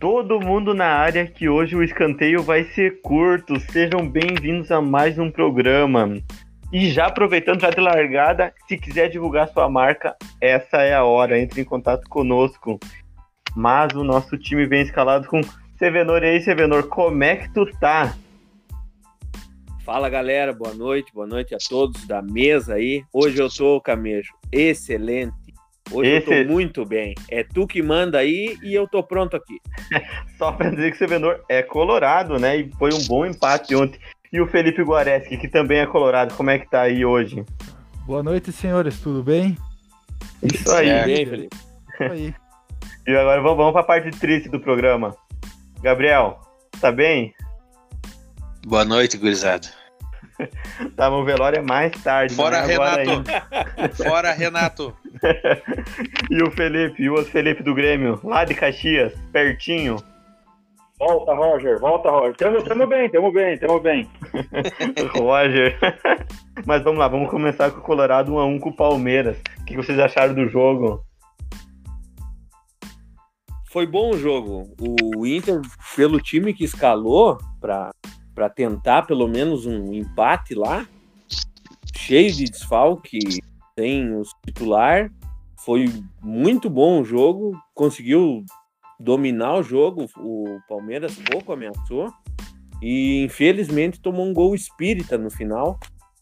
todo mundo na área que hoje o escanteio vai ser curto. Sejam bem-vindos a mais um programa. E já aproveitando já de largada, se quiser divulgar sua marca, essa é a hora. Entre em contato conosco. Mas o nosso time vem escalado com Sevenor. E aí, Sevenor, como é que tu tá? Fala galera, boa noite, boa noite a todos da mesa aí. Hoje eu tô, Camejo, excelente. Hoje Esse... eu tô muito bem. É tu que manda aí e eu tô pronto aqui. Só pra dizer que o Sevenor é colorado, né? E foi um bom empate ontem. E o Felipe Guareschi, que também é colorado, como é que tá aí hoje? Boa noite, senhores, tudo bem? Isso aí. É, bem, Felipe. Isso aí. E agora vamos, vamos pra parte triste do programa. Gabriel, tá bem? Boa noite, gurizada. Tava o velório é mais tarde. Fora né? Renato. Fora Renato. e o Felipe, e o outro Felipe do Grêmio, lá de Caxias, pertinho. Volta, Roger, volta, Roger. Tamo, tamo bem, tamo bem, tamo bem. Roger. Mas vamos lá, vamos começar com o Colorado 1x1 com o Palmeiras. O que vocês acharam do jogo? Foi bom o jogo. O Inter, pelo time que escalou para tentar pelo menos um empate lá, cheio de desfalque, sem o titular, foi muito bom o jogo, conseguiu dominar o jogo, o Palmeiras pouco ameaçou e infelizmente tomou um gol espírita no final,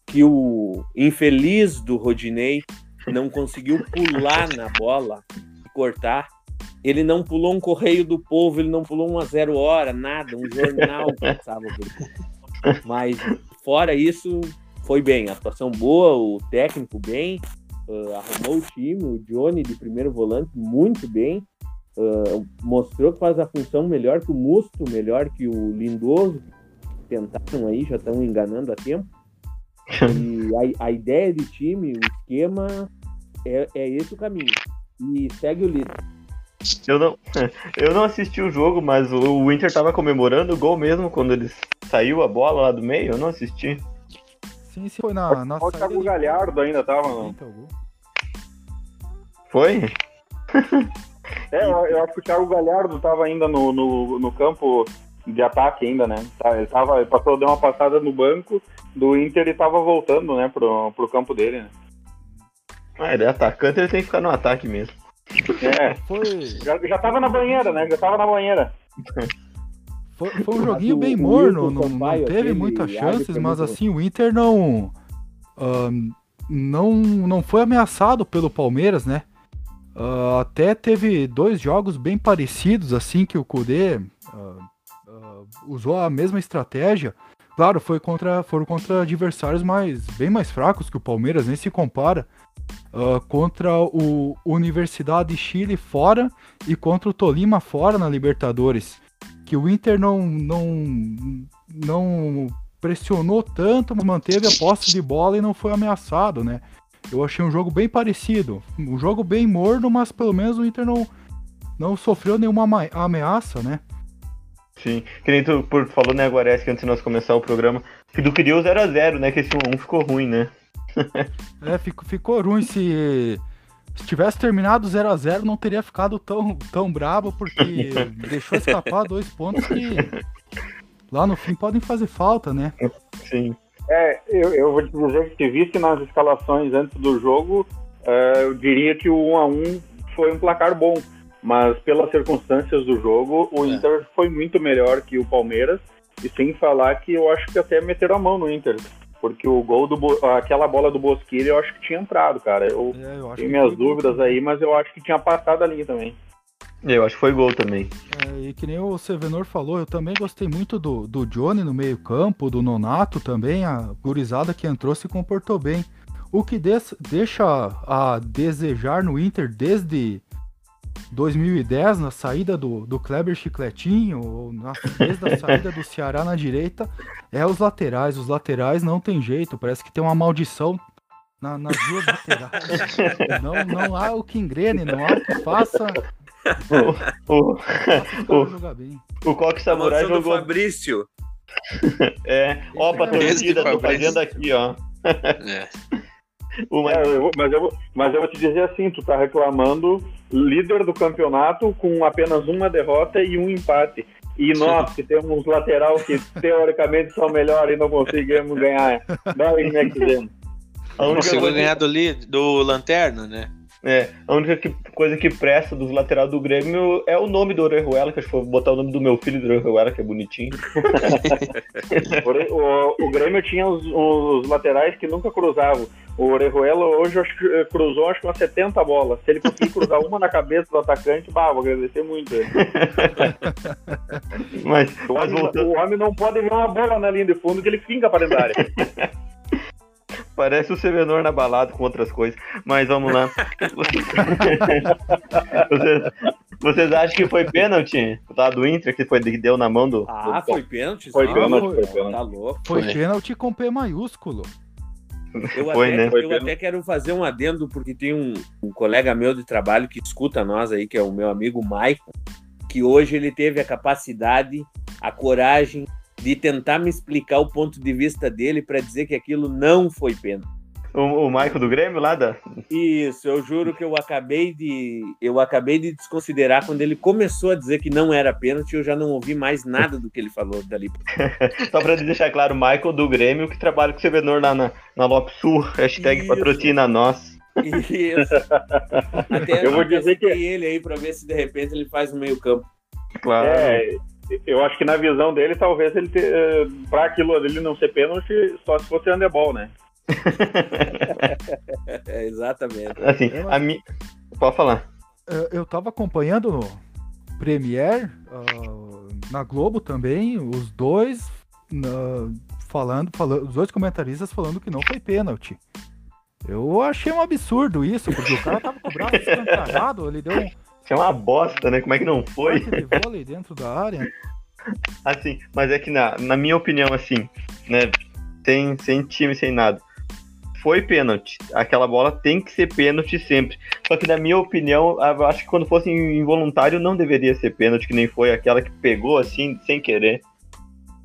que o infeliz do Rodinei não conseguiu pular na bola e cortar. Ele não pulou um correio do povo, ele não pulou uma zero hora, nada, um jornal passava por Mas fora isso, foi bem, a atuação boa, o técnico bem, uh, arrumou o time, o Johnny de primeiro volante muito bem, uh, mostrou que faz a função melhor que o Musto, melhor que o Lindoso, tentaram aí, já estão enganando a tempo. E a, a, ideia de time, o esquema, é, é esse o caminho. E segue o líder. Eu não, eu não assisti o jogo, mas o Inter tava comemorando o gol mesmo quando ele saiu a bola lá do meio. Eu não assisti. Sim, sim, foi na, na O Thiago Galhardo ainda tava, não. Foi? É, eu, eu, acho que o Thiago Galhardo tava ainda no, no, no campo de ataque ainda, né? Tá, ele, tava, ele passou, deu uma passada no banco do Inter e tava voltando, né, pro, pro campo dele, né? Ah, ele é atacante, ele tem que ficar no ataque mesmo. É, foi... já, já tava na banheira, né? Já tava na banheira. Foi, foi um joguinho bem morno, não, não teve muitas chances, mas assim, o Inter não, uh, não, não foi ameaçado pelo Palmeiras, né? Uh, até teve dois jogos bem parecidos, assim, que o Kudê uh, usou a mesma estratégia. Claro, foi contra, foram contra adversários mais, bem mais fracos que o Palmeiras, nem se compara. Uh, contra o Universidade de Chile fora e contra o Tolima fora na Libertadores. Que o Inter não, não, não pressionou tanto, mas manteve a posse de bola e não foi ameaçado, né? Eu achei um jogo bem parecido. Um jogo bem morno, mas pelo menos o Inter não, não sofreu nenhuma ameaça, né? Sim, que nem tu por, falou, né, Guares, que antes de nós começar o programa, que tu queria o 0x0, né? Que esse 1 ficou ruim, né? é, ficou, ficou ruim. Se, se tivesse terminado 0x0, não teria ficado tão, tão bravo, porque deixou escapar dois pontos que lá no fim podem fazer falta, né? Sim. É, eu, eu vou te dizer que visse nas escalações antes do jogo, uh, eu diria que o 1x1 foi um placar bom mas pelas circunstâncias do jogo, o é. Inter foi muito melhor que o Palmeiras. E sem falar que eu acho que até meteram a mão no Inter. Porque o gol do. aquela bola do Bosquilha eu acho que tinha entrado, cara. Eu, é, eu tenho minhas dúvidas gol. aí, mas eu acho que tinha passado ali também. Eu acho que foi gol também. É, e que nem o Sevenor falou, eu também gostei muito do, do Johnny no meio-campo, do Nonato também. A gurizada que entrou se comportou bem. O que deixa a desejar no Inter desde 2010, na saída do, do Kleber Chicletinho, ou na, desde a saída do Ceará na direita, é os laterais. Os laterais não tem jeito, parece que tem uma maldição na, nas duas laterais. Não, não há o que engrene, não há o que faça. O, o, o, o Coque Samurai jogou. Fabrício. É, ó, pra torcida, tô fazendo aqui, ó. É. Uma... É, eu vou, mas, eu, mas eu vou te dizer assim, tu tá reclamando líder do campeonato com apenas uma derrota e um empate. E nós, que temos lateral que teoricamente são melhores e não conseguimos ganhar. Não, é que? Conseguiu ganhar do, do Lanterna, né? É, a única que, coisa que presta dos laterais do Grêmio é o nome do Orejuela, que acho que vou botar o nome do meu filho do Orejuela, que é bonitinho. o, o, Grêmio tinha os, os, laterais que nunca cruzavam. O Orejuela hoje acho que eh, cruzou acho que umas 70 bolas. Se ele conseguir cruzar uma na cabeça do atacante, bah, vou agradecer muito ele. mas, o, mas homem, voltando... o homem não pode ver uma bola na linha de fundo que ele finca para dentro da área. Parece o Sevenor na balada com outras coisas. Mas vamos lá. vocês, vocês, acham que foi pênalti? Tá do Inter que foi que deu na mão do. Ah, do... foi pênalti? Foi pênalti, foi, pênalti. Tá louco. Foi, foi pênalti com P maiúsculo. Eu, foi, até, né? eu até quero fazer um adendo, porque tem um, um, colega meu de trabalho que escuta nós aí, que é o meu amigo Maicon, que hoje ele teve a capacidade, a coragem de tentar me explicar o ponto de vista dele para dizer que aquilo não foi pena. O, o Michael do Grêmio lá da. Isso, eu juro que eu acabei de. Eu acabei de desconsiderar quando ele começou a dizer que não era pênalti, eu já não ouvi mais nada do que ele falou dali. Só para deixar claro, o Michael do Grêmio que trabalha com o Sevenor lá na, na Lop Sul, hashtag Isso. patrocina nós. Isso. Até eu vou dizer que ele aí para ver se de repente ele faz no meio campo. Claro. É, eu acho que na visão dele, talvez ele te, eh, para aquilo dele não ser pênalti, só se fosse handebol, né? é, exatamente. Assim, a mi... Pode falar. Eu tava acompanhando no Premiere, uh, na Globo também, os dois uh, falando, falando, os dois comentaristas falando que não foi pênalti. Eu achei um absurdo isso, porque o cara tava com o braço escancarado, ele deu um é uma bosta, né? Como é que não foi? De vôlei dentro da área. Assim, mas é que na, na minha opinião, assim, né? Sem, sem time, sem nada. Foi pênalti. Aquela bola tem que ser pênalti sempre. Só que na minha opinião, eu acho que quando fosse involuntário não deveria ser pênalti, que nem foi aquela que pegou assim, sem querer.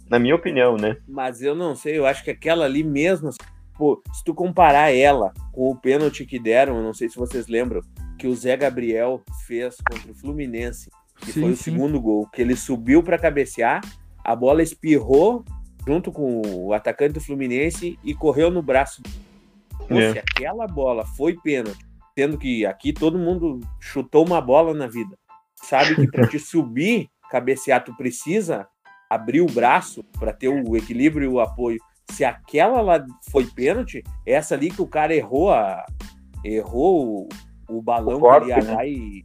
Na minha opinião, né? Mas eu não sei, eu acho que aquela ali mesmo, pô, se tu comparar ela com o pênalti que deram, eu não sei se vocês lembram, que o Zé Gabriel fez contra o Fluminense, que sim, foi o sim. segundo gol, que ele subiu para cabecear, a bola espirrou junto com o atacante do Fluminense e correu no braço. Pô, é. Se aquela bola foi pênalti, sendo que aqui todo mundo chutou uma bola na vida, sabe que para te subir, cabecear, tu precisa abrir o braço para ter o equilíbrio e o apoio. Se aquela lá foi pênalti, essa ali que o cara errou a, errou o balão o corte, que ele ia né? e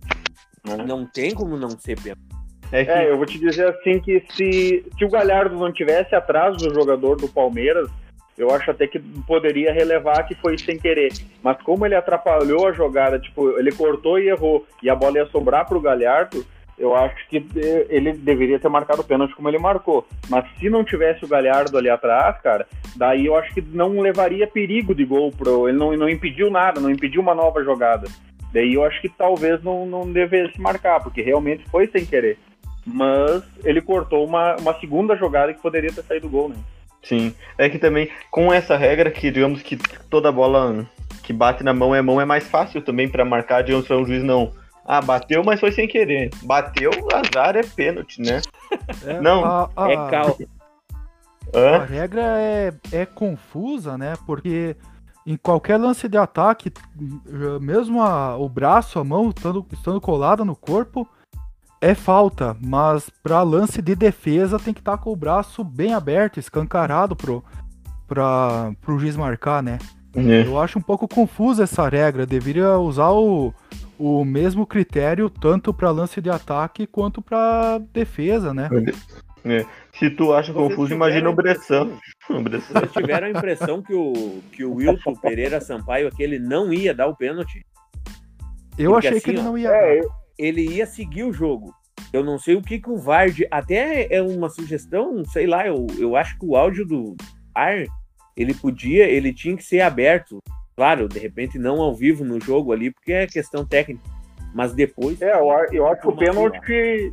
não tem como não ser pênalti. É, que... é, eu vou te dizer assim que se, se o Galhardo não tivesse atrás do jogador do Palmeiras, eu acho até que poderia relevar que foi sem querer. Mas como ele atrapalhou a jogada, tipo, ele cortou e errou, e a bola ia sobrar pro Galhardo, eu acho que ele deveria ter marcado o pênalti como ele marcou. Mas se não tivesse o Galhardo ali atrás, cara, daí eu acho que não levaria perigo de gol pro. Ele não, não impediu nada, não impediu uma nova jogada. Daí eu acho que talvez não, não devesse marcar, porque realmente foi sem querer. Mas ele cortou uma, uma segunda jogada que poderia ter saído gol, né? Sim. É que também, com essa regra que, digamos que toda bola que bate na mão é mão, é mais fácil também para marcar, digamos, para um juiz não ah, bateu, mas foi sem querer. Bateu, azar é pênalti, né? É, não. A, a, é cal. A regra é, é confusa, né? Porque em qualquer lance de ataque, mesmo a, o braço, a mão estando, estando colada no corpo, é falta. Mas para lance de defesa tem que estar tá com o braço bem aberto, escancarado pro, pra, pro juiz marcar, né? É. Eu acho um pouco confusa essa regra. Deveria usar o, o mesmo critério tanto para lance de ataque quanto para defesa, né? É. Se tu acha Vocês confuso, imagina o Bressan. Vocês tiveram a impressão que o, que o Wilton Pereira Sampaio aquele não ia dar o pênalti? Eu Porque achei assim, que ele não ia é, Ele ia seguir o jogo. Eu não sei o que, que o Vard. Até é uma sugestão, sei lá, eu, eu acho que o áudio do VAR ele podia, ele tinha que ser aberto Claro, de repente não ao vivo no jogo ali, porque é questão técnica. Mas depois. É, eu, eu acho que o pênalti.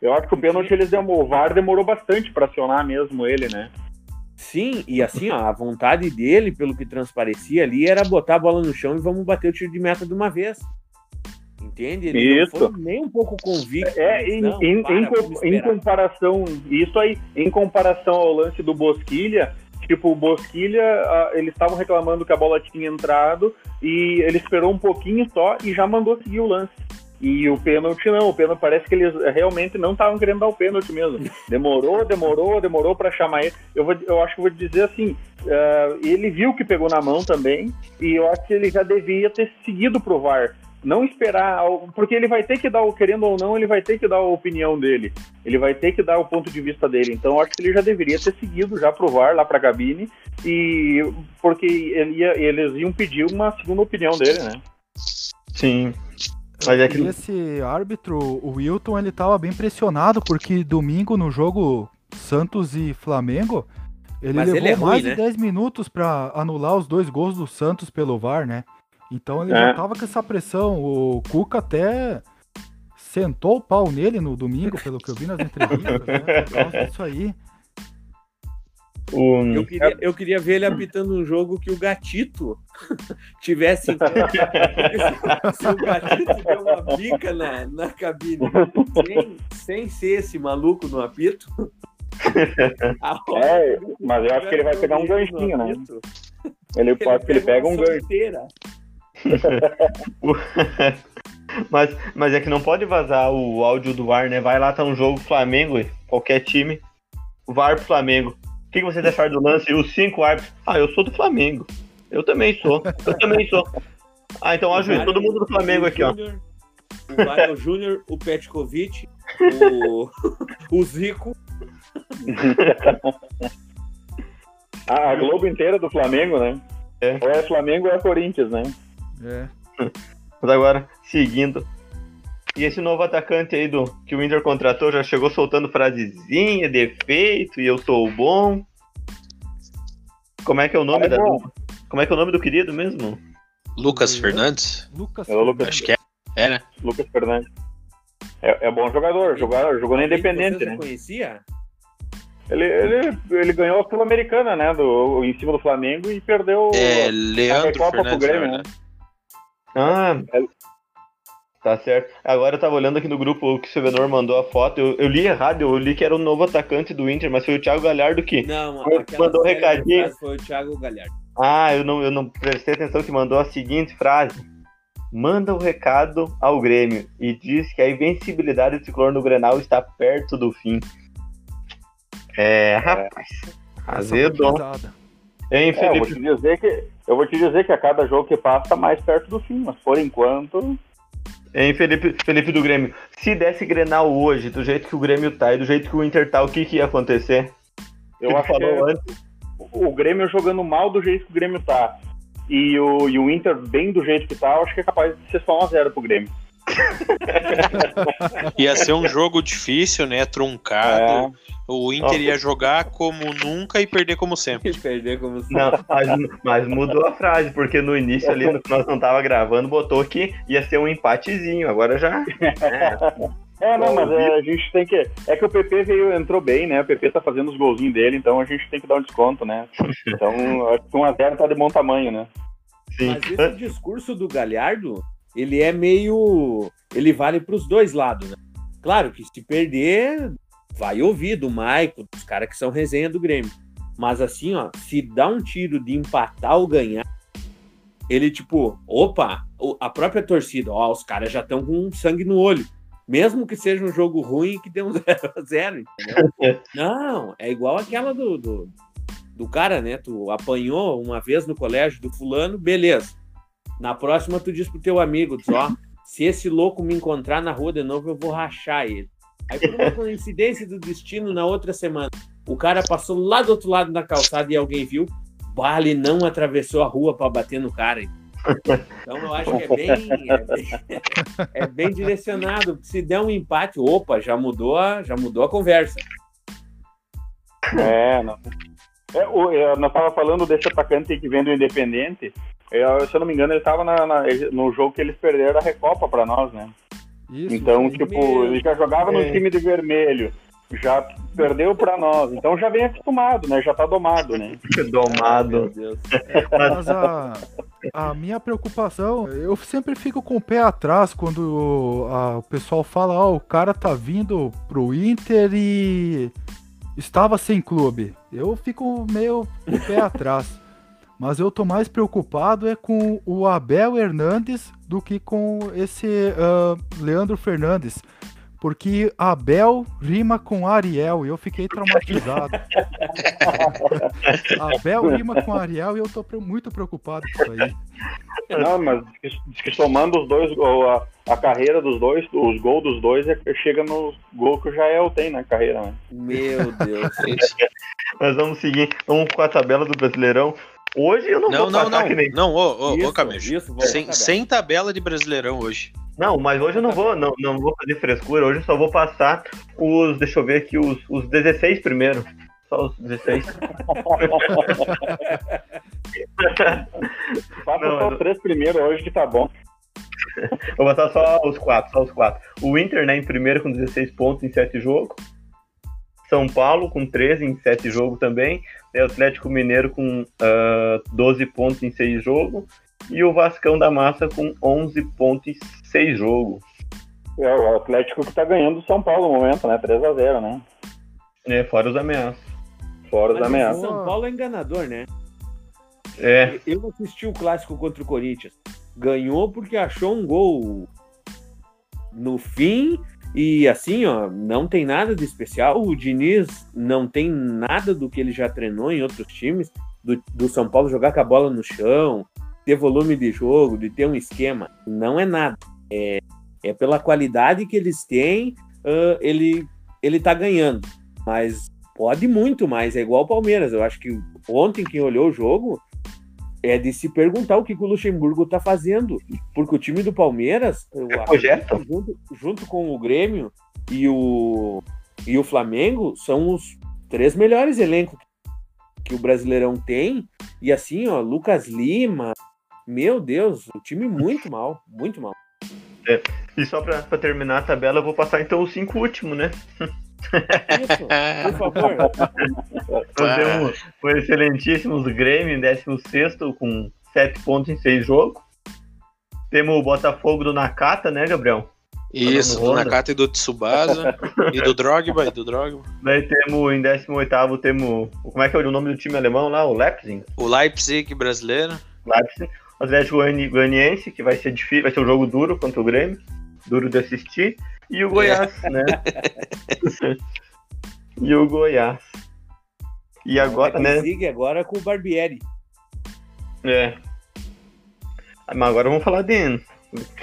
Eu acho que o pênalti eles demorou, o VAR demorou bastante para acionar mesmo ele, né? Sim, e assim, ó, a vontade dele, pelo que transparecia ali, era botar a bola no chão e vamos bater o tiro de meta de uma vez. Entende? Ele Isso. não foi nem um pouco convicto. É, em, Não, em- para, em em comparação, isso aí, em comparação ao lance do Bosquilha, tipo, o Bosquilha, eles estavam reclamando que a bola tinha entrado e ele esperou um pouquinho só e já mandou seguir o lance. E o pênalti não, o pênalti parece que eles realmente não estavam querendo dar o pênalti mesmo. Demorou, demorou, demorou para chamar ele. Eu, vou, eu acho que vou dizer assim, ah, ele viu que pegou na mão também e eu acho que ele já devia ter seguido pro VAR. Não esperar, porque ele vai ter que dar, o querendo ou não, ele vai ter que dar a opinião dele. Ele vai ter que dar o ponto de vista dele. Então eu acho que ele já deveria ter seguido já pro VAR lá pra cabine e porque ele ia- eles iam pedir uma segunda opinião dele, né? Sim. Mas é que. E esse árbitro, o Wilton, ele tava bem pressionado, porque domingo no jogo Santos e Flamengo, ele Mas levou ele é ruim, mais né? de 10 minutos pra anular os dois gols do Santos pelo VAR, né? Então ele É. já tava com essa pressão. O Cuca até sentou o pau nele no domingo, pelo que eu vi nas entrevistas, né? Por causa disso aí. O... Eu queria, eu queria ver ele apitando um jogo que o Gatito tivesse. se, se o Gatito deu uma bica na, na cabine sem, sem ser esse maluco no apito. É, mas eu acho que ele vai pegar um ganchinho, né? apito, Ele pode que ele pega um gancho. mas, mas é que não pode vazar o áudio do VAR, né? Vai lá, tá um jogo Flamengo, qualquer time. VAR pro Flamengo. O que, que vocês acharam do lance? E os cinco árbitros. Ah, eu sou do Flamengo. Eu também sou. Eu também sou. Ah, então, ó, juiz, todo mundo do Flamengo aqui, ó. O Varel Júnior, o Petkovic, o, o Zico. A, a Globo inteira do Flamengo, né? É. Ou é Flamengo ou é Corinthians, né? É. Mas agora, seguindo. E esse novo atacante aí do que o Inter contratou já chegou soltando frasezinha, defeito, e eu sou o bom. Como é que é o nome É da. bom. Como é que é o nome do querido mesmo? Lucas Fernandes? Lucas. É o Lucas, Acho que é. É, né? Lucas Fernandes. É, é bom jogador, jogou, jogou na Independente, Você né? não conhecia? Ele, ele, ele ganhou a Sul-Americana, né? Do, em cima do Flamengo e perdeu É a Leandro Recopa pro Fernandes, Grêmio, né? verdade. Ah, É. tá certo. Agora eu tava olhando aqui no grupo que o Silvenor mandou a foto. Eu, eu li errado, eu li que era o novo atacante do Inter, mas foi o Thiago Galhardo que. Não, Mandou aquela um recadinho. Foi o Thiago Galhardo. Ah, eu não, eu não prestei atenção que mandou a seguinte frase. Manda o recado ao Grêmio e diz que a invencibilidade do tricolor no Grenal está perto do fim. É, rapaz. Azedo. Pesada. Hein, É, eu vou Felipe? te dizer que eu vou te dizer que a cada jogo que passa tá mais perto do fim, mas por enquanto Hein, Felipe, Felipe do Grêmio? Se desse Grenal hoje, do jeito que o Grêmio tá e do jeito que o Inter tá, o que, que ia acontecer? eu que tu acho que falou é- antes. o Grêmio jogando mal do jeito que o Grêmio tá e o, e o Inter bem do jeito que tá, eu acho que é capaz de ser só 1x0 pro Grêmio. Ia ser um jogo difícil, né? Truncado. É, O Inter ia jogar como nunca e perder como sempre. E perder como se Não, mas, mas mudou a frase, porque no início ali, no que nós não tava gravando, botou que ia ser um empatezinho. Agora já. É, É, não, mas é, a gente tem que. É que o PP veio, entrou bem, né? O PP tá fazendo os golzinhos dele, então a gente tem que dar um desconto, né? Então, acho que 1x0 tá de bom tamanho, né? sim. Mas esse discurso do Galhardo, ele é meio. Ele vale para os dois lados, né? Claro que se perder, vai ouvir do Maico, dos caras que são resenha do Grêmio. Mas assim, ó, se dá um tiro de empatar ou ganhar, ele tipo, opa, a própria torcida, ó, os caras já estão com sangue no olho. Mesmo que seja um jogo ruim que dê um 0x0, entendeu? Não, é igual aquela do, do, do cara, né? Tu apanhou uma vez no colégio do fulano, beleza. Na próxima tu diz pro teu amigo, diz, ó, se esse louco me encontrar na rua de novo, eu vou rachar ele. Aí por uma coincidência do destino, na outra semana, o cara passou lá do outro lado da calçada e alguém viu, Bale não atravessou a rua para bater no cara. Então eu acho que é bem, é bem, é bem direcionado. Se der um empate, opa, já mudou a, já mudou a conversa. É, não. É, o, é, nós tava falando desse atacante que vem do Independente. É, se eu não me engano, ele tava na- na- no jogo que eles perderam a Recopa pra nós, né? Isso. Então, tipo, Meu ele já jogava no é. time de vermelho. já perdeu para nós, então já vem acostumado, né? Já tá domado, né? domado. Mas a, a minha preocupação, eu sempre fico com o pé atrás quando a, o pessoal fala, ó, oh, o cara tá vindo pro Inter e estava sem clube. Eu fico meio com o pé atrás. Mas eu tô mais preocupado é com o Abel Hernandes do que com esse uh, Leandro Fernandes porque Abel rima com Ariel e eu fiquei traumatizado. Abel rima com Ariel e eu tô muito preocupado com isso aí. Não, mas diz que somando os dois, a, a carreira dos dois, os gols dos dois, é, chega no gol que o Jael tem na carreira. Né? Meu Deus. mas vamos seguir, vamos com a tabela do Brasileirão. Hoje eu não, não vou não, não, que nem... Não, ô, ô, ô Camejo, sem, tabela. sem tabela de Brasileirão hoje. Não, mas hoje eu não vou, não, não vou fazer frescura. Hoje eu só vou passar os, deixa eu ver aqui, os, os 16 primeiro. Só os 16. Passa só os três primeiros hoje que tá bom. Vou passar só os quatro, só os quatro. O Inter, né, em primeiro com 16 pontos em 7 jogos. São Paulo com 13 em 7 jogos também. E Atlético Mineiro com uh, ah, 12 pontos em 6 jogos e o Vascão da Massa com 11 pontos em 6 jogos. É o Atlético que tá ganhando o São Paulo no momento, né? 3x0, né? É, fora os ameaços. Fora os ameaços. O São Paulo é enganador, né? É. Eu assisti o clássico contra o Corinthians. Ganhou porque achou um gol no fim e assim, ó, não tem nada de especial. O Diniz não tem nada do que ele já treinou em outros times. Do, do São Paulo jogar com a bola no chão, ter volume de jogo, de ter um esquema. Não é nada. É, é pela qualidade que eles têm, uh, ele, ele tá ganhando. Mas pode muito mais. É igual o Palmeiras. Eu acho que ontem quem olhou o jogo é de se perguntar o que, que o Luxemburgo tá fazendo. Porque o time do Palmeiras, é junto, junto com o Grêmio e o, e o Flamengo, são os três melhores elencos que o Brasileirão tem. E assim, ó, Lucas Lima, meu Deus, o time muito mal, muito mal. É. E só pra, terminar a tabela, eu vou passar então os cinco últimos, né? Isso, por favor. Temos o excelentíssimo Grêmio em 16 com 7 pontos em 6 jogos. Temos o Botafogo do Nakata, né, Gabriel? Isso, do Nakata e do Tsubasa. e do Drogba, e do Drogba. Daí temos em 18 temos. Como é que é o nome do time alemão lá? O Leipzig? O Leipzig brasileiro. Leipzig. O Atlético Goianiense, que vai ser difícil, vai ser um jogo duro contra o Grêmio, duro de assistir, e o Goiás, é. né? e o Goiás. E agora, né? Agora com o Barbieri. É. Mas agora vamos falar de,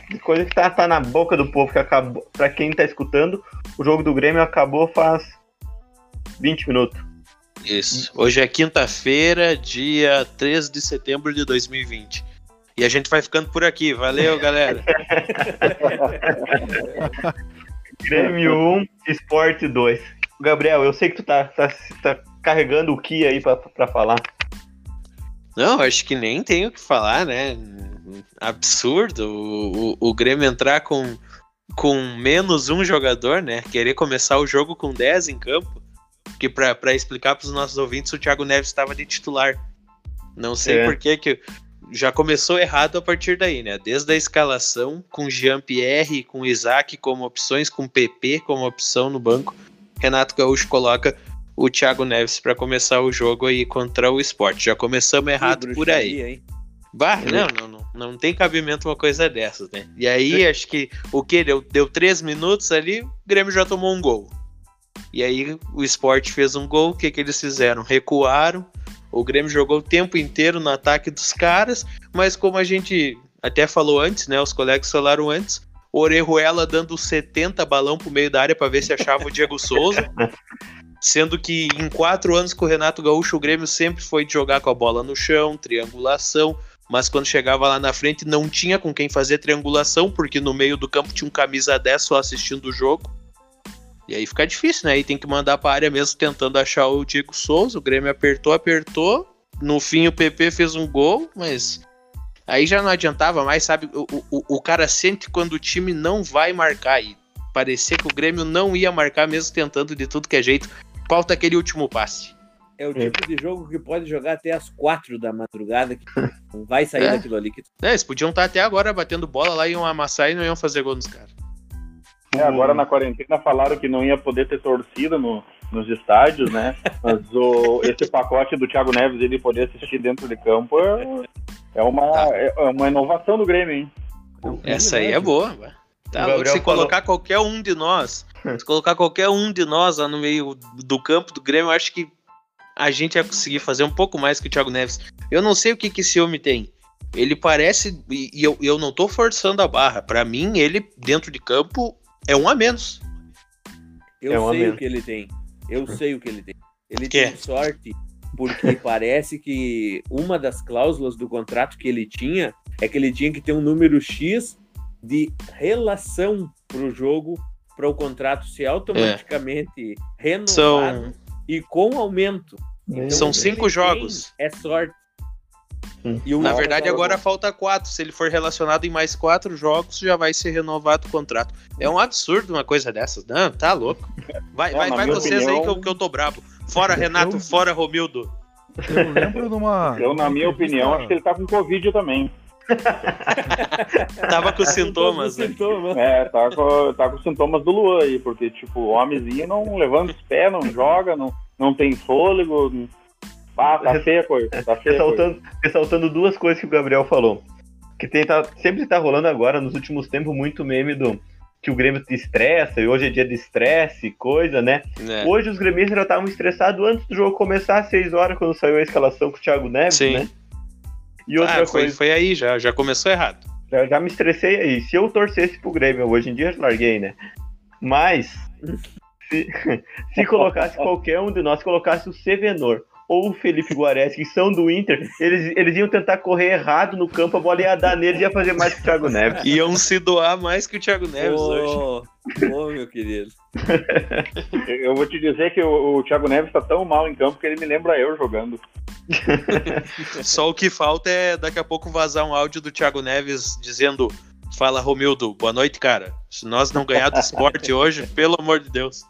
de coisa que tá, tá na boca do povo, que acabou. Pra quem tá escutando, o jogo do Grêmio acabou faz 20 minutos. Isso. Hoje é quinta-feira, dia 13 de setembro de 2020. E a gente vai ficando por aqui. Valeu, galera. Grêmio 1, Esporte 2. Gabriel, eu sei que tu tá, tá, tá carregando o que aí pra, pra falar. Não, acho que nem tenho o que falar, né? Absurdo o, o, o Grêmio entrar com, com menos um jogador, né? Querer começar o jogo com 10 em campo. Que para explicar para os nossos ouvintes, o Thiago Neves estava de titular. Não sei é. por que, que já começou errado a partir daí, né? Desde a escalação, com Jean-Pierre, com Isaac como opções, com PP como opção no banco, Renato Gaúcho coloca o Thiago Neves para começar o jogo aí contra o esporte. Já começamos errado por aí. Hein? Bah, não, não, não, não tem cabimento uma coisa dessas, né? E aí, acho que o que? Deu, deu três minutos ali, o Grêmio já tomou um gol. E aí o esporte fez um gol, o que, que eles fizeram? Recuaram, o Grêmio jogou o tempo inteiro no ataque dos caras, mas como a gente até falou antes, né? Os colegas falaram antes, Orejuela dando 70 balão pro meio da área para ver se achava o Diego Souza. Sendo que em quatro anos com o Renato Gaúcho, o Grêmio sempre foi de jogar com a bola no chão, triangulação, mas quando chegava lá na frente não tinha com quem fazer triangulação, porque no meio do campo tinha um camisa 10 só assistindo o jogo. E aí fica difícil, né? Aí tem que mandar pra área mesmo tentando achar o Diego Souza. O Grêmio apertou, apertou. No fim o PP fez um gol, mas aí já não adiantava mais, sabe? O, o, o cara sente quando o time não vai marcar. E parecia que o Grêmio não ia marcar mesmo tentando de tudo que é jeito. Falta aquele último passe. É o tipo de jogo que pode jogar até as quatro da madrugada, que não vai sair É. daquilo ali. Que... É, eles podiam estar até agora batendo bola lá, iam amassar e não iam fazer gol nos caras. É, agora na quarentena falaram que não ia poder ter torcida no, nos estádios, né? Mas o, esse pacote do Thiago Neves ele poder assistir dentro de campo é, é uma, é uma inovação do Grêmio, hein? Essa aí é boa. Tá se colocar qualquer um de nós, se colocar qualquer um de nós lá no meio do campo do Grêmio, eu acho que a gente ia conseguir fazer um pouco mais que o Thiago Neves. Eu não sei o que, que esse homem tem. Ele parece, e e eu, eu não tô forçando a barra. Pra mim, ele dentro de campo é um a menos. Eu É um sei menos. o que ele tem. Eu sei o que ele tem. Ele Que? tem sorte porque parece que uma das cláusulas do contrato que ele tinha é que ele tinha que ter um número X de relação pro jogo para o contrato ser automaticamente renovado São, e com aumento. são o que cinco jogos. É sorte. Hum. E o Na verdade, agora falta quatro. Se ele for relacionado em mais quatro jogos, já vai ser renovado o contrato. É um absurdo uma coisa dessas. Não, tá louco. Vai, É, vai, vai vocês aí opinião- que eu, que eu tô brabo. Fora Renato, Eu- fora Romildo. Eu lembro numa. Eu, na minha opinião, acho que ele tá com Covid também. Tava com sintomas, né? sintomas. É, tá com, tá com sintomas do Luan aí, porque, tipo, o homenzinho não levanta os pés, não joga, não, não tem fôlego. Ah, tá feia a coisa. Tá feia a coisa. Ressaltando, ressaltando duas coisas que o Gabriel falou. Que tem, tá, sempre tá rolando agora, nos últimos tempos, muito meme do que o Grêmio te estressa, e hoje é dia de estresse, coisa, né? É. Hoje os gremistas já estavam estressados antes do jogo começar, às 6 horas, quando saiu a escalação com o Thiago Neves, Sim. né? E outra Ah, foi, coisa, foi aí já, já começou errado. já, já me estressei aí. Se eu torcesse pro Grêmio, hoje em dia eu larguei, né? Mas, se, se colocasse qualquer um de nós, se colocasse o Sevenor ou o Felipe Guarés, que são do Inter, eles, eles iam tentar correr errado no campo, a bola ia dar neles e ia fazer mais que o Thiago Neves. Iam se doar mais que o Thiago Neves hoje. Ô, ô, meu querido. Eu eu vou te dizer que o, o Thiago Neves tá tão mal em campo que ele me lembra eu jogando. Só o que falta é daqui a pouco vazar um áudio do Thiago Neves dizendo: Fala, Romildo, boa noite, cara. Se nós não ganhar do esporte hoje, pelo amor de Deus.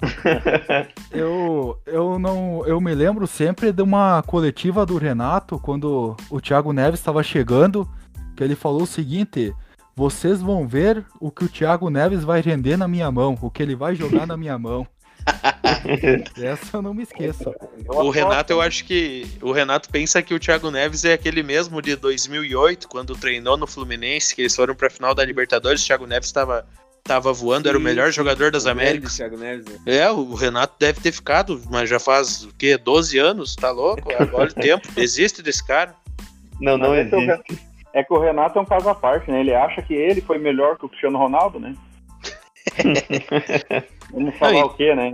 Eu, eu não. Eu me lembro sempre de uma coletiva do Renato, quando o Thiago Neves estava chegando, que ele falou o seguinte. Vocês vão ver o que o Thiago Neves vai render na minha mão, o que ele vai jogar na minha mão. Essa eu não me esqueço. O Renato, eu acho que. O Renato pensa que o Thiago Neves é aquele mesmo de 2008, quando treinou no Fluminense, que eles foram pra final da Libertadores. O Thiago Neves estava tava voando, era o melhor jogador das Américas. Thiago Neves, né? É, o Renato deve ter ficado, mas já faz o quê? 12 anos? Tá louco? Agora o tempo. Desiste desse cara. Não, não Mas esse é o existe. É que o Renato é um caso à parte, né? Ele acha que ele foi melhor que o Cristiano Ronaldo, né? Vamos falar Não, e- o quê, né?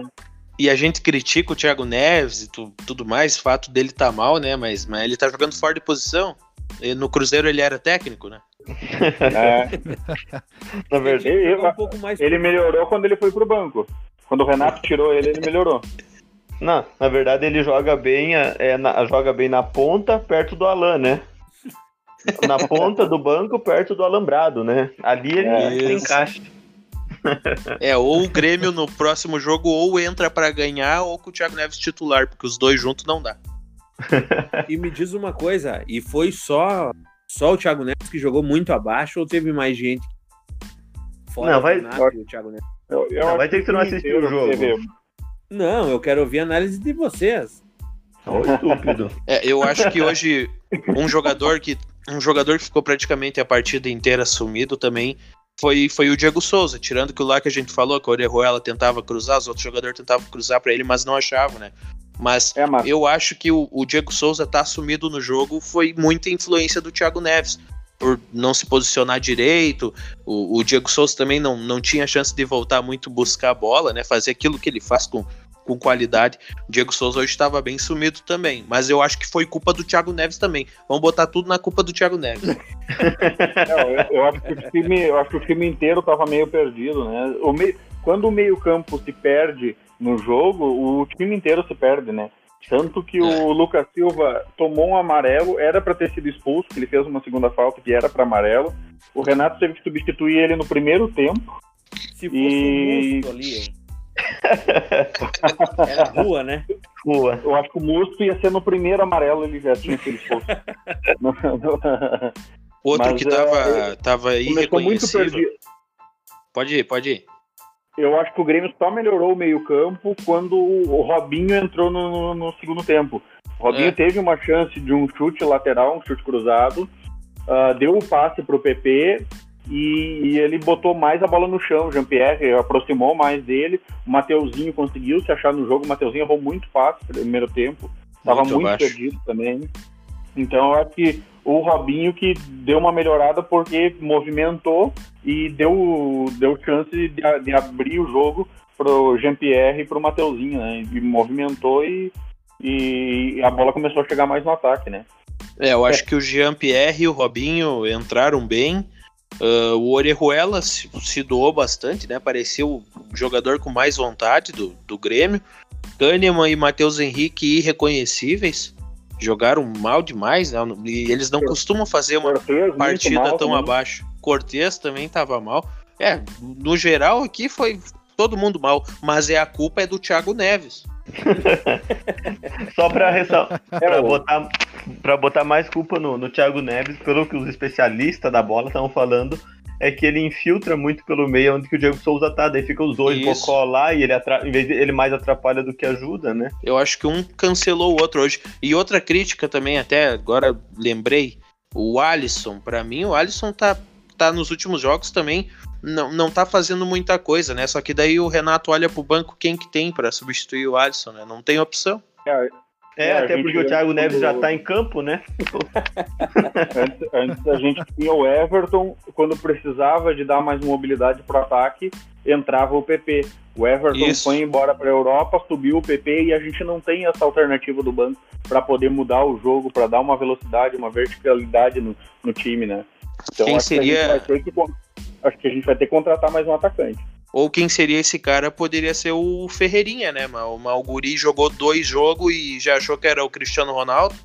E a gente critica o Thiago Neves e tu- tudo mais, o fato dele tá mal, né? Mas, mas ele tá jogando fora de posição. E no Cruzeiro ele era técnico, né? É, Na verdade. ele, um pouco mais ele melhorou quando ele foi pro banco. Quando o Renato tirou ele, ele melhorou. Não, na verdade ele joga bem, é, na- joga bem na ponta, perto do Alan, né? Na ponta do banco, perto do alambrado, né? Ali ele É, encaixa. É, ou o Grêmio no próximo jogo ou entra pra ganhar ou com o Thiago Neves titular, porque os dois juntos não dá. E me diz uma coisa, e foi só só o Thiago Neves que jogou muito abaixo ou teve mais gente? Fora Não, vai- o Thiago Neves. Eu, eu Não, vai ter que tu não assistiu o jogo. Não, eu quero ouvir a análise de vocês. Estúpido. É, eu acho que hoje um jogador que um jogador que ficou praticamente a partida inteira sumido também foi, foi o Diego Souza, tirando que o lá que a gente falou, que o Orejuela tentava cruzar, os outros jogadores tentavam cruzar pra ele, mas não achavam, né? Mas É, eu acho que o, o Diego Souza tá sumido no jogo foi muita influência do Thiago Neves. Por não se posicionar direito, o, o Diego Souza também não, não tinha chance de voltar muito buscar a bola, né? Fazer aquilo que ele faz com, com qualidade. O Diego Souza hoje estava bem sumido também. Mas eu acho que foi culpa do Thiago Neves também. Vamos botar tudo na culpa do Thiago Neves. Não, eu, eu acho que o time, eu acho que o time inteiro tava meio perdido, né? O meio, quando o meio-campo se perde no jogo, o time inteiro se perde, né? Tanto que É. o Lucas Silva tomou um amarelo, era para ter sido expulso, que ele fez uma segunda falta que era para amarelo. O Renato teve que substituir ele no primeiro tempo. Se fosse e... um musto ali, hein? Era rua, né? Rua. Eu acho que o Musto ia ser no primeiro amarelo, ele já tinha aquele fosse. Outro Mas, que tava, é, tava irreconhecível. Pode ir, pode ir. Eu acho que o Grêmio só melhorou o meio-campo quando o Robinho entrou no, no, no segundo tempo. O Robinho é. teve uma chance de um chute lateral, um chute cruzado, uh, deu o um passe para o PP e, e, ele botou mais a bola no chão. O Jean-Pierre aproximou mais dele. O Mateuzinho conseguiu se achar no jogo. O Mateuzinho errou muito fácil no primeiro tempo. Estava muito, muito perdido também. Então eu acho que o Robinho que deu uma melhorada porque movimentou e deu, deu chance de, de abrir o jogo pro Jean-Pierre e pro Mateuzinho, né? E movimentou e, e a bola começou a chegar mais no ataque, né? É, eu acho é. que o Jean-Pierre e o Robinho entraram bem. Uh, o Orejuela se, se, doou bastante, né? Pareceu o jogador com mais vontade do, do Grêmio. Kahneman e Matheus Henrique irreconhecíveis. Jogaram mal demais, né? E eles não costumam fazer uma Cortez, partida tão abaixo. Cortez também estava mal. É, no geral aqui foi todo mundo mal, mas é a culpa é do Thiago Neves. Só para ressaltar, para botar, pra botar mais culpa no, no Thiago Neves, pelo que os especialistas da bola estão falando, é que ele infiltra muito pelo meio onde que o Diego Souza tá, daí fica os dois bocó lá e ele, em vez de, ele mais atrapalha do que ajuda, né? Eu acho que um cancelou o outro hoje. E outra crítica também, até agora lembrei, o Alisson, para mim o Alisson tá, tá nos últimos jogos também não, não tá fazendo muita coisa, né? Só que daí o Renato olha pro banco quem que tem para substituir o Alisson, né? Não tem opção. É, é, é até porque o Thiago Neves já tá em campo, né? antes, antes, a gente tinha o Everton, quando precisava de dar mais mobilidade pro ataque, entrava o PP. O Everton Isso. foi embora para a Europa, subiu o PP e a gente não tem essa alternativa do banco para poder mudar o jogo, para dar uma velocidade, uma verticalidade no, no time, né? Então, Quem seria? Que que, acho que a gente vai ter que contratar mais um atacante. Ou quem seria esse cara poderia ser o Ferreirinha, né? O Malguri jogou dois jogos e já achou que era o Cristiano Ronaldo.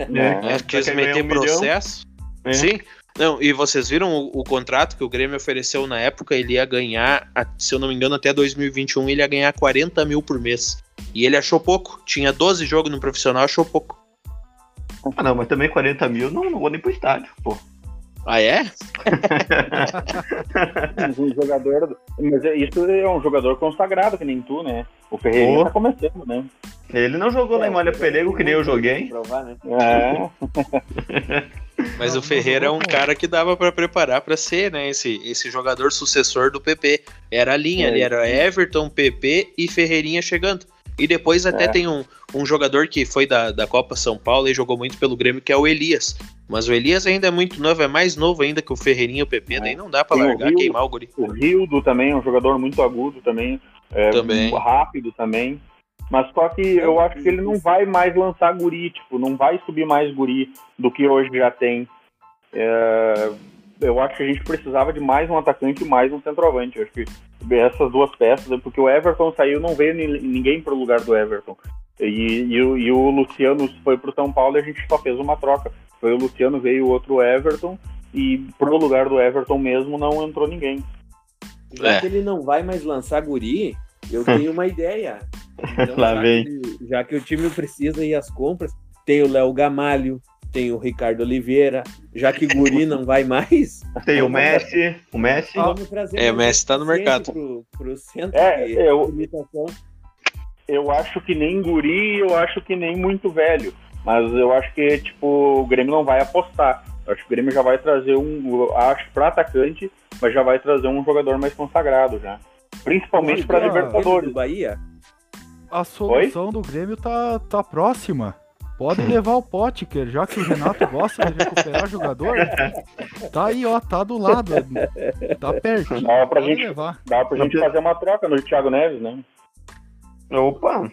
É, né? Quis meter um processo. É. Sim. Não, e vocês viram o, o, contrato que o Grêmio ofereceu na época? Ele ia ganhar, se eu não me engano, até 2021, ele ia ganhar 40 mil por mês. E ele achou pouco. Tinha 12 jogos no profissional, achou pouco. Ah, não, mas também 40 mil não, não vou nem pro estádio, pô. Ah, é? um jogador. Mas é, isso é um jogador consagrado, que nem tu, né? O Ferreira oh. tá começando, né? Ele não jogou é, lá em Malha Pelego que nem eu joguei. Provar, né? É. Mas o Ferreira é um cara que dava para preparar para ser, né? Esse, esse jogador sucessor do PP. Era a linha é, ali, era Everton, PP e Ferreirinha chegando. E depois até é. tem um, um jogador que foi da, da Copa São Paulo e jogou muito pelo Grêmio, que é o Elias. Mas o Elias ainda é muito novo, é mais novo ainda que o Ferreirinho e o PP, é. daí não dá para largar, Rio, queimar o guri. O Rildo também é um jogador muito agudo também, é, também. rápido também. Mas só que eu acho que ele não vai mais lançar guri, tipo, não vai subir mais guri do que hoje já tem. É, eu acho que a gente precisava de mais um atacante e mais um centroavante. Eu acho que essas duas peças, porque o Everton saiu, não veio ninguém para o lugar do Everton. E, e, e, o Luciano foi para o São Paulo e a gente só fez uma troca. Foi o Luciano, veio o outro Everton, e pro lugar do Everton mesmo não entrou ninguém. Já é. que ele não vai mais lançar guri, eu tenho uma ideia. Então, Lá já vem. Que, já que o time precisa ir às compras, tem o Léo Gamalho, tem o Ricardo Oliveira, já que Guri não vai mais. Tem o Messi, o Messi. é, o Messi tá no mercado. Pro, pro centro é, de eu, eu acho que nem Guri, eu acho que nem muito velho. Mas eu acho que, tipo, o Grêmio não vai apostar. Eu acho que o Grêmio já vai trazer um, acho, para atacante, mas já vai trazer um jogador mais consagrado já. Principalmente para Libertadores. Bahia? A solução Oi? do Grêmio tá, tá próxima. Pode levar o Potker, já que o Renato gosta de recuperar jogador. Tá aí, ó, tá do lado. Tá pertinho. Dá pra, gente, levar. Dá pra gente fazer uma troca no Thiago Neves, né? Opa!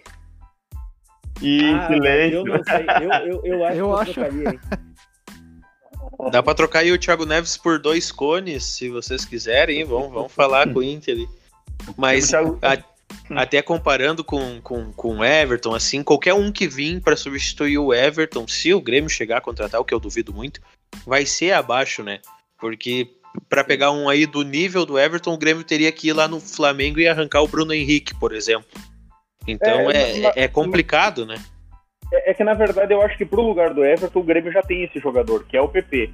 E ah, silêncio. Eu não sei. Eu, eu, eu acho eu que acho... trocaria, Dá pra trocar aí o Thiago Neves por dois cones, se vocês quiserem, hein? Vamos, vamos falar com o Inter. Mas. A. Até comparando com, com, com o Everton, assim, qualquer um que vir para substituir o Everton, se o Grêmio chegar a contratar, o que eu duvido muito, vai ser abaixo, né? Porque para pegar um aí do nível do Everton, o Grêmio teria que ir lá no Flamengo e arrancar o Bruno Henrique, por exemplo. Então é, é, é complicado, né? É, é, que na verdade eu acho que pro lugar do Everton o Grêmio já tem esse jogador, que é o PP.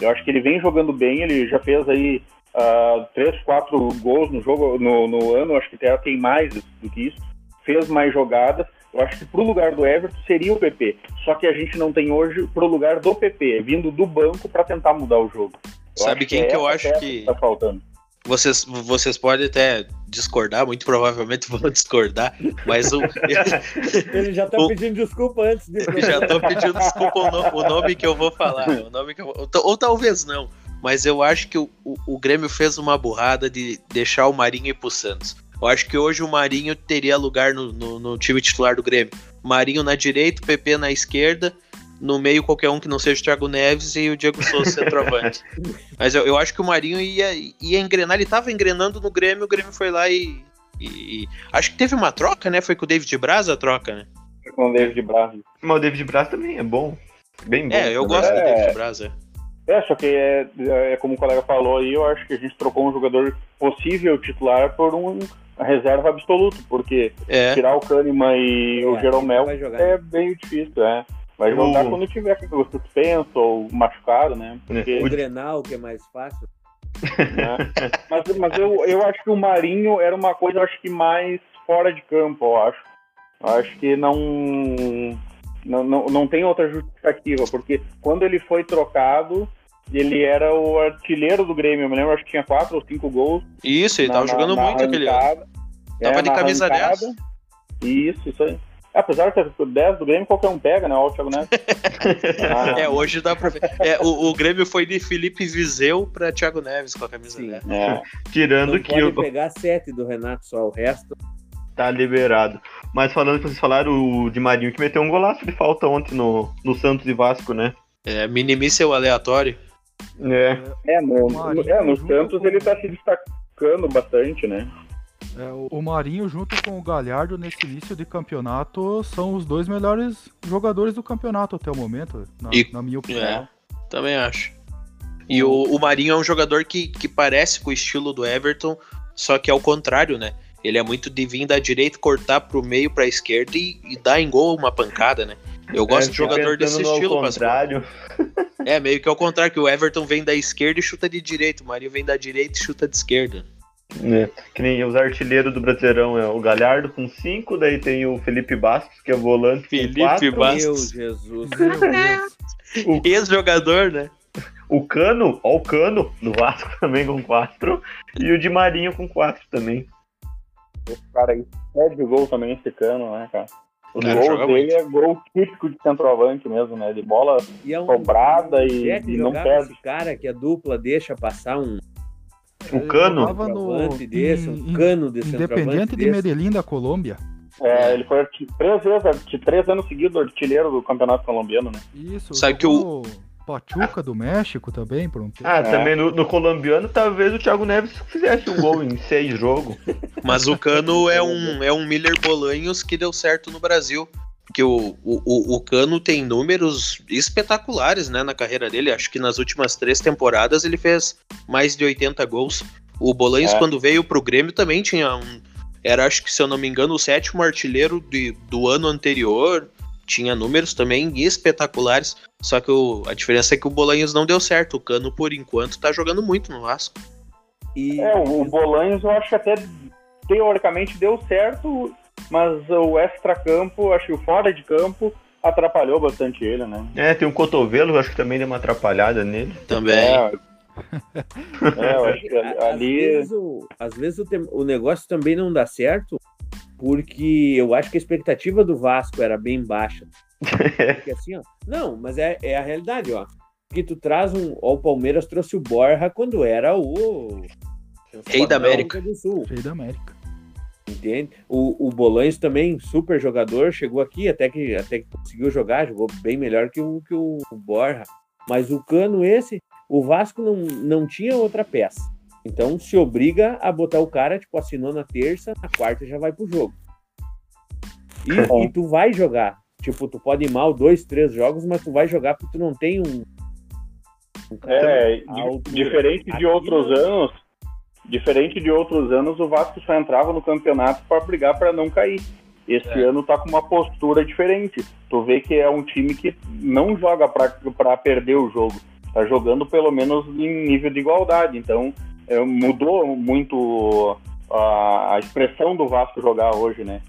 Eu acho que ele vem jogando bem, ele já fez aí uh, três, quatro gols no jogo no, no ano, acho que até tem mais do que isso, fez mais jogadas. Eu acho que pro lugar do Everton seria o PP. Só que a gente não tem hoje pro lugar do PP, vindo do banco para tentar mudar o jogo. Eu Sabe quem que, que eu acho que. Tá faltando. Vocês, vocês podem até discordar, muito provavelmente vão discordar, mas o. Ele já tá o, pedindo desculpa antes de. Já tô pedindo desculpa o, no, o, nome que eu vou falar. O nome que eu, ou, ou talvez não. Mas eu acho que o, o, o, Grêmio fez uma burrada de deixar o Marinho ir pro Santos. Eu acho que hoje o Marinho teria lugar no, no, no time titular do Grêmio. Marinho na direita, PP na esquerda no meio qualquer um que não seja o Thiago Neves e o Diego Souza centroavante. Mas eu, eu acho que o Marinho ia, ia engrenar, ele estava engrenando no Grêmio, o Grêmio foi lá e, e, Acho que teve uma troca, né? Foi com o David Braz a troca, né? Foi com o David Braz. Mas o David Braz também é bom. Bem bom. É, eu gosto é, do David Braz, é. É, só que é, é, como o colega falou aí, eu acho que a gente trocou um jogador possível titular por um reserva absoluto, porque é. tirar o Kahneman e o Jeromel é bem difícil, é. Vai jogar o... quando tiver suspenso ou machucado, né? Porque... O Grenal, que é mais fácil. É. Mas, mas eu, eu acho que o Marinho era uma coisa, acho que mais fora de campo, eu acho. Eu acho que não, não, não, não tem outra justificativa, porque quando ele foi trocado, ele era o artilheiro do Grêmio. Eu me lembro, acho que tinha quatro ou cinco gols. Isso, ele na, tava jogando na, muito aquele ano. Tava é, de camisa 10. Isso, isso aí. Apesar de ter 10 do Grêmio, qualquer um pega, né? Olha o Thiago Neves. ah, é, hoje dá pra ver. É, o, o, Grêmio foi de Felipe Viseu pra Thiago Neves com a camisa Sim. 10. É. Tirando Não que. Pode o... pegar 7 do Renato, só o resto. Tá liberado. Mas falando que vocês falaram, o de Marinho que meteu um golaço de falta ontem no, no Santos e Vasco, né? É, minimize o aleatório. É. É, no, no, é, no Santos ele tá se destacando bastante, né? É, o Marinho junto com o Galhardo nesse início de campeonato são os dois melhores jogadores do campeonato até o momento, na, e, na minha opinião. É, também acho. E o, o Marinho é um jogador que, que parece com o estilo do Everton, só que é o contrário, né? Ele é muito de vir da direita, cortar pro meio, pra esquerda e, e dar em gol uma pancada, né? Eu é, gosto é, de jogador desse estilo, contrário. É, meio que ao contrário, que o Everton vem da esquerda e chuta de direita, o Marinho vem da direita e chuta de esquerda. É, que nem os artilheiros do Brasileirão é o Galhardo com 5, daí tem o Felipe Bastos, que é volante Felipe com 4. Bastos. Meu Jesus, meu Deus. o ex-jogador, né? O Cano, ó o Cano, do Vasco também com 4, e o Di Marinho com 4 também. Esse cara aí perde o gol também, esse Cano, né, cara? O é, gol dele muito. é gol típico de centroavante mesmo, né? De bola e é um, cobrada e, e não perde. Esse cara que a dupla deixa passar um o Cano? No, desse, um cano desse Independente de Medellín da Colômbia. É, ele foi três vezes, três anos seguidos artilheiro do campeonato colombiano, né? Isso, Sabe que o Pachuca do México também, pronto. Ah, é. também no, no, colombiano, talvez o Thiago Neves fizesse um gol em seis jogos. Mas o Cano é um, é um Miller Bolanhos que deu certo no Brasil. Porque o, o, o Cano tem números espetaculares né, na carreira dele. Acho que nas últimas três temporadas ele fez mais de 80 gols. O Bolanhos, é. quando veio pro Grêmio, também tinha um. Era, acho que, se eu não me engano, o sétimo artilheiro de, do ano anterior. Tinha números também espetaculares. Só que o, a diferença é que o Bolanhos não deu certo. O Cano, por enquanto, tá jogando muito no Vasco. E... É, o Bolanhos eu acho que até teoricamente deu certo mas o extra-campo, acho que o fora de campo atrapalhou bastante ele, né? É, tem um cotovelo, acho que também deu uma atrapalhada nele. Também. É, é eu acho que ali. Às vezes, o, às vezes o, o negócio também não dá certo, porque eu acho que a expectativa do Vasco era bem baixa. Porque assim, ó. Não, mas é, é a realidade, ó. Que tu traz um. Ó, o Palmeiras trouxe o Borja quando era o. Rei da América. Do Sul. Rei da América. Entende? O, o Bolanes também, super jogador, chegou aqui, até que, até que conseguiu jogar, jogou bem melhor que o, que o Borja. Mas o Cano, esse, o Vasco não, não tinha outra peça. Então se obriga a botar o cara, tipo, assinou na terça, na quarta já vai pro jogo. E, e tu vai jogar. Tipo, tu pode ir mal dois, três jogos, mas tu vai jogar porque tu não tem um, É, diferente de outros anos, diferente de outros anos, o Vasco só entrava no campeonato para brigar para não cair. Esse é. ano tá com uma postura diferente. Tu vê que é um time que não joga para perder o jogo, tá jogando pelo menos em nível de igualdade. Então é, mudou muito a, a expressão do Vasco jogar hoje, né?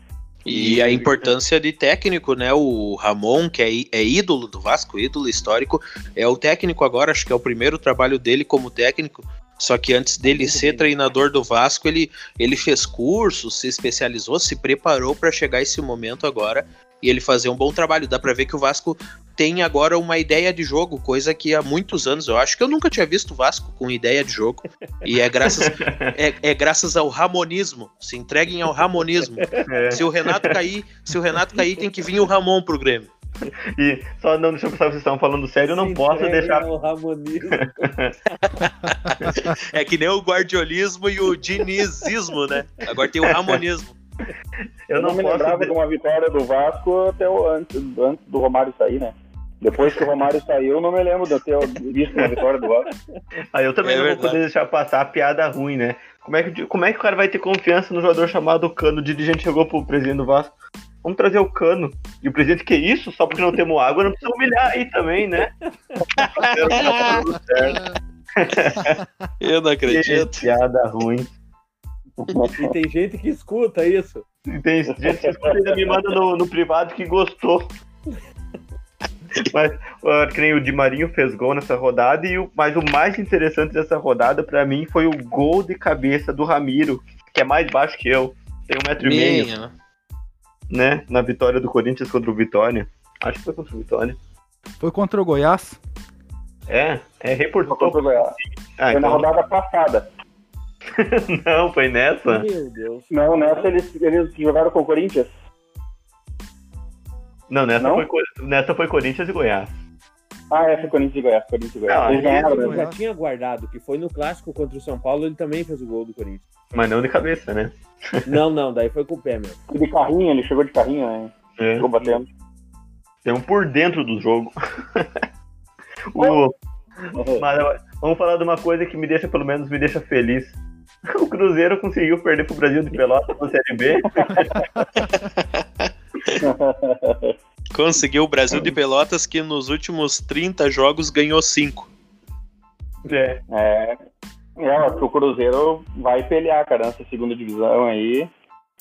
E a importância de técnico, né? O Ramon, que é, é, ídolo do Vasco, ídolo histórico, é o técnico agora, acho que é o primeiro trabalho dele como técnico. Só que antes dele ser treinador do Vasco, ele, ele fez cursos, se especializou, se preparou para chegar esse momento agora e ele fazer um bom trabalho. Dá para ver que o Vasco tem agora uma ideia de jogo, coisa que há muitos anos eu acho que eu nunca tinha visto o Vasco com ideia de jogo. E é graças, é, é graças ao ramonismo. Se entreguem ao ramonismo. É. Se o Renato cair, se o Renato cair, tem que vir o Ramon pro Grêmio. E só não deixa eu pensar, vocês estão falando sério, eu não posso deixar. é que nem o guardiolismo e o dinizismo, né? Agora tem o ramonismo. Eu não, eu não me lembrava de... de uma vitória do Vasco até o, antes, antes do Romário sair, né? Depois que o Romário saiu, eu não me lembro de ter visto uma vitória do Vasco. Aí eu também é não verdade. vou poder deixar passar a piada ruim, né? Como é, que, como é que o cara vai ter confiança no jogador chamado Cano? O dirigente chegou pro presidente do Vasco. Vamos trazer o cano. E o presidente, que isso? Só porque não temos água, não precisa humilhar aí também, né? Eu não acredito. Que piada ruim. E tem gente que escuta isso. E tem gente que escuta e ainda me manda no, no privado que gostou. Mas uh, que nem o Di Marinho fez gol nessa rodada, e o, mas o mais interessante dessa rodada para mim foi o gol de cabeça do Ramiro, que é mais baixo que eu, tem um metro Minha. e meio né? Na vitória do Corinthians contra o Vitória. Acho que foi contra o Vitória. Foi contra o Goiás? É, é reportou. Foi contra o Goiás. Ah, foi então... na rodada passada. não, foi nessa? Meu Deus. Não, nessa eles, eles jogaram com o Corinthians. Não, nessa, não? Foi, nessa foi Corinthians e Goiás. Ah, é, foi Corinthians e Goiás. Corinthians e Goiás. Não, ele né? já tinha guardado, que foi no clássico contra o São Paulo, ele também fez o gol do Corinthians. Mas não de cabeça, né? Não, não, daí foi com o pé mesmo. De carrinho, ele chegou de carrinho, né? É. Ficou batendo. Tem um por dentro do jogo. o... Mas vamos falar de uma coisa que me deixa, pelo menos, me deixa feliz. O Cruzeiro conseguiu perder pro Brasil de Pelotas na Série B. Conseguiu o Brasil de Pelotas que nos últimos 30 jogos ganhou 5. É. é. É, acho que o Cruzeiro vai pelear, cara, nessa segunda divisão aí.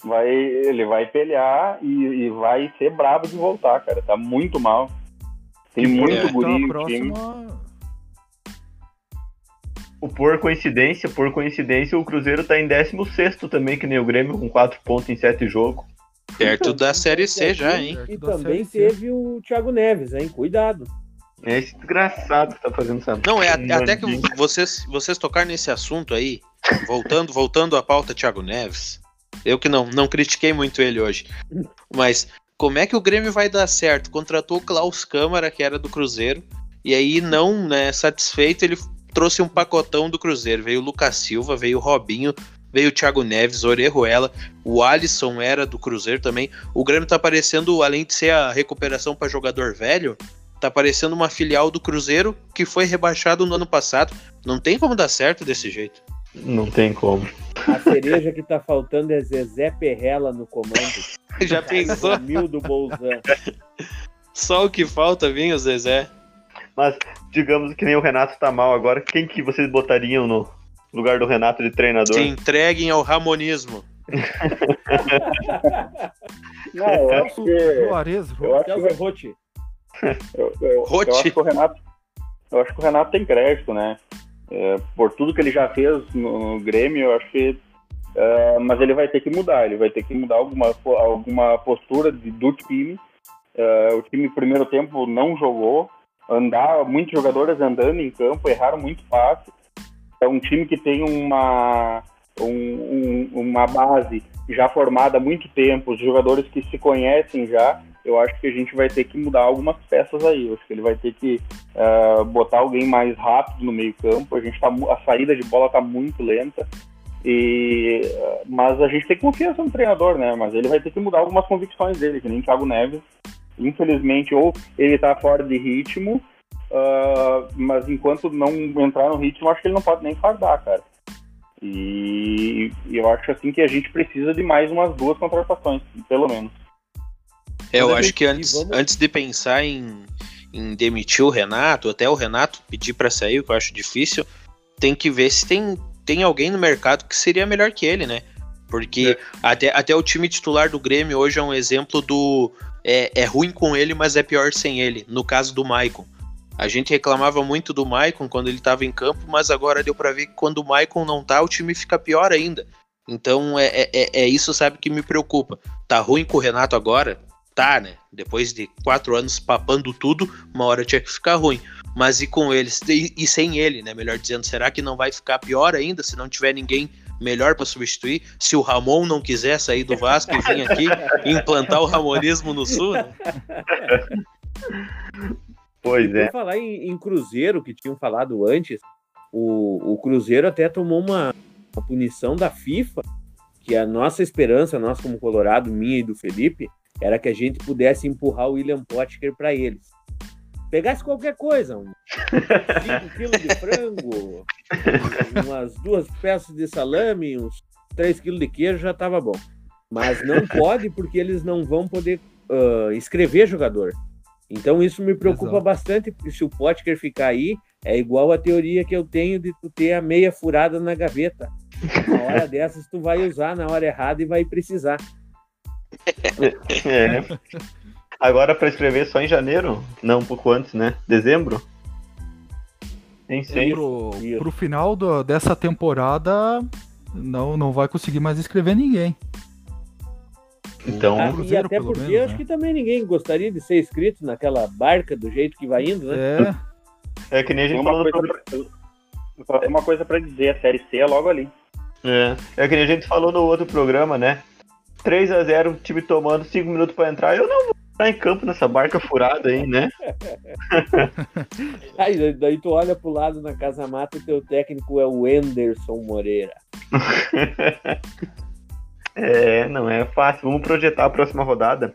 Vai, ele vai pelear e, e vai ser bravo de voltar, cara. Tá muito mal. Tem muito é. guri então, próxima... O por coincidência, por coincidência, o Cruzeiro tá em 16 também, que nem o Grêmio, com 4 pontos em 7 jogos. Perto da Série C já, hein? E também teve o Thiago Neves, hein? Cuidado. É esse desgraçado que tá fazendo essa. Não, é até que vocês, vocês tocaram nesse assunto aí, voltando, voltando à pauta Thiago Neves. Eu que não, não critiquei muito ele hoje. Mas como é que o Grêmio vai dar certo? Contratou o Klaus Câmara, que era do Cruzeiro, e aí, não né, satisfeito, ele trouxe um pacotão do Cruzeiro. Veio o Lucas Silva, veio o Robinho, veio o Thiago Neves, Orejuela, o Alisson era do Cruzeiro também. O Grêmio tá parecendo, além de ser a recuperação para jogador velho, tá parecendo uma filial do Cruzeiro que foi rebaixado no ano passado. Não tem como dar certo desse jeito. Não tem como. A cereja que tá faltando é Zezé Perrela no comando. Já pensou? Mil do Bolzan. Só o que falta, vinha o Zezé. Mas, digamos que nem o Renato tá mal agora, quem que vocês botariam no lugar do Renato de treinador? Se entreguem ao ramonismo. Não, eu acho que... Juarez, eu acho que... Eu, eu, eu, acho que o Renato, eu acho que o Renato tem crédito, né? É, por tudo que ele já fez no, no Grêmio, eu acho que. É, mas ele vai ter que mudar, ele vai ter que mudar alguma, alguma postura de, do time. É, o time, no primeiro tempo, não jogou, andar, muitos jogadores andando em campo, erraram muito fácil. É um time que tem uma, um, um, uma base já formada há muito tempo, os jogadores que se conhecem já, eu acho que a gente vai ter que mudar algumas peças aí. Eu acho que ele vai ter que uh, botar alguém mais rápido no meio campo. A gente tá, a saída de bola está muito lenta. E, mas a gente tem confiança no treinador, né? Mas ele vai ter que mudar algumas convicções dele, que nem Thiago Neves. Infelizmente, ou ele está fora de ritmo, uh, mas enquanto não entrar no ritmo, acho que ele não pode nem fardar, cara. E, e eu acho assim que a gente precisa de mais umas duas contratações, pelo menos. É, eu acho que antes, antes de pensar em, em demitir o Renato, até o Renato pedir para sair, o que eu acho difícil, tem que ver se tem, tem alguém no mercado que seria melhor que ele, né? Porque é. até, até o time titular do Grêmio hoje é um exemplo do. É, é ruim com ele, mas é pior sem ele. No caso do Maicon. A gente reclamava muito do Maicon quando ele estava em campo, mas agora deu para ver que quando o Maicon não tá, o time fica pior ainda. Então é, é, é, é isso, sabe, que me preocupa. Tá ruim com o Renato agora? Tá, né? Depois de quatro anos papando tudo, uma hora tinha que ficar ruim. Mas e com eles? E, e sem ele, né? Melhor dizendo, será que não vai ficar pior ainda se não tiver ninguém melhor para substituir. Se o Ramon não quiser sair do Vasco e vir aqui implantar o ramonismo no Sul. Né? Pois é. falar em, em, Cruzeiro, que tinham falado antes, o, o Cruzeiro até tomou uma, uma, punição da FIFA, que a nossa esperança, nós como Colorado, minha e do Felipe, era que a gente pudesse empurrar o William Potker para eles. Pegasse qualquer coisa, um 5 quilos de frango, umas duas peças de salame, uns 3 quilos de queijo, já estava bom. Mas não pode porque eles não vão poder uh, escrever jogador. Então isso me preocupa Exato. bastante, porque se o Potker ficar aí, é igual a teoria que eu tenho de tu ter a meia furada na gaveta. Na hora dessas tu vai usar na hora errada e vai precisar. É. Agora para escrever só em janeiro? Não, um pouco antes, né? Dezembro? Nem sei. Pro, pro final do, dessa temporada, não, não vai conseguir mais escrever ninguém. Então, ah, e até porque menos, eu acho né? que também ninguém gostaria de ser inscrito naquela barca do jeito que vai indo, né? É. É que nem a gente uma falou coisa pra, uma coisa para dizer, a série C é logo ali. É. É que nem a gente falou no outro programa, né? 3 a 0 o time tomando 5 minutos para entrar, eu não vou entrar em campo nessa barca furada aí, né? aí, daí tu olha pro lado na casa mata e teu técnico é o Anderson Moreira. É, não é fácil. Vamos projetar a próxima rodada.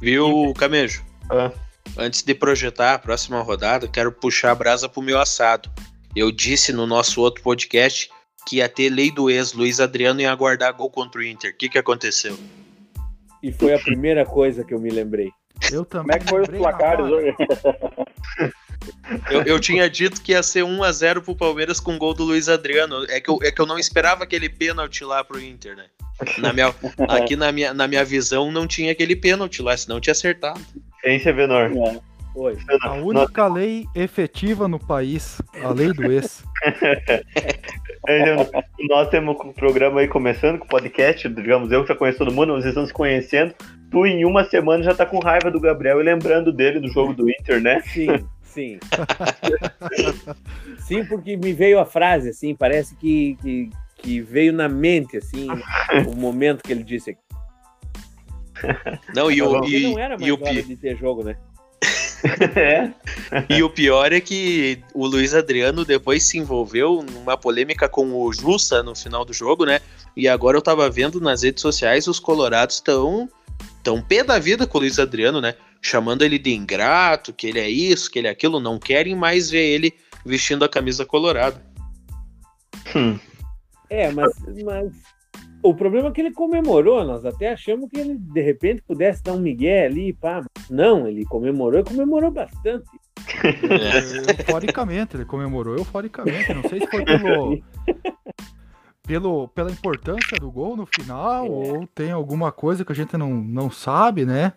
Viu, Camejo? Ah. Antes de projetar a próxima rodada, quero puxar a brasa pro meu assado. Eu disse no nosso outro podcast que ia ter lei do ex, Luiz Adriano ia aguardar gol contra o Inter. O que, que aconteceu? E foi a primeira coisa que eu me lembrei. Eu também. Como é que foi os placares hoje? Eu, eu, tinha dito que ia ser 1 a 0 pro Palmeiras com gol do Luiz Adriano. É que eu, é que eu não esperava aquele pênalti lá pro Inter, né? Na minha, aqui na minha, na minha visão não tinha aquele pênalti lá, senão tinha acertado. Ciência Venor. É. Oi. A única lei efetiva no país, a lei do ex. Nós temos um programa aí começando com o podcast, digamos, eu já conheço todo mundo, vocês estão se conhecendo. Tu em uma semana já tá com raiva do Gabriel e lembrando dele do jogo do Inter, né? Sim, sim. sim, porque me veio a frase, assim, parece que, que que veio na mente, assim, o momento que ele disse aqui. Não, e o, e, não era mais e o hora de ter jogo, né? é. E o pior é que o Luiz Adriano depois se envolveu numa polêmica com o Jussa no final do jogo, né? E agora eu tava vendo nas redes sociais os colorados estão tão pé da vida com o Luiz Adriano, né? Chamando ele de ingrato, que ele é isso, que ele é aquilo, não querem mais ver ele vestindo a camisa colorada. Hum. É, mas, mas o problema é que ele comemorou, nós até achamos que ele de repente pudesse dar um migué ali, pá. Não, ele comemorou e comemorou bastante. É, euforicamente, ele comemorou euforicamente. Não sei se foi pelo, pelo, pela importância do gol no final é. ou tem alguma coisa que a gente não, não sabe, né?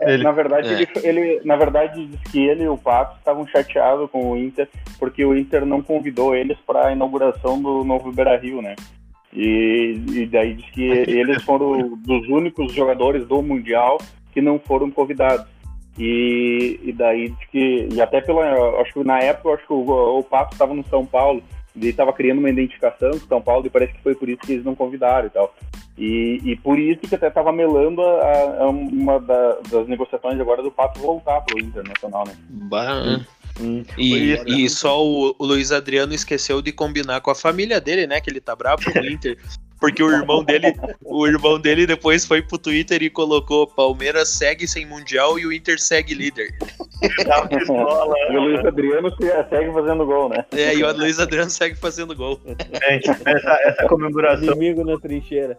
Ele, na verdade, é. ele, ele, na verdade, diz que ele e o Pato estavam chateados com o Inter porque o Inter não convidou eles para a inauguração do novo Beira Rio, né? E, e daí diz que eles foram dos únicos jogadores do Mundial que não foram convidados. E, e daí diz que, e até pela, acho que na época, acho que o, o Pato estava no São Paulo ele estava criando uma identificação com São Paulo e parece que foi por isso que eles não convidaram e tal. E, e por isso que até estava melando a, a uma da, das negociações agora do Pato voltar para o Internacional, né? Bah. Hum. E, e, só o, o, Luiz Adriano esqueceu de combinar com a família dele, né? Que ele tá bravo com o Inter. Porque o irmão dele, o irmão dele depois foi pro Twitter e colocou Palmeiras segue sem mundial e o Inter segue líder. e o Luiz Adriano segue fazendo gol, né? É, e o Luiz Adriano segue fazendo gol. Gente, essa, essa comemoração. Inimigo na trincheira.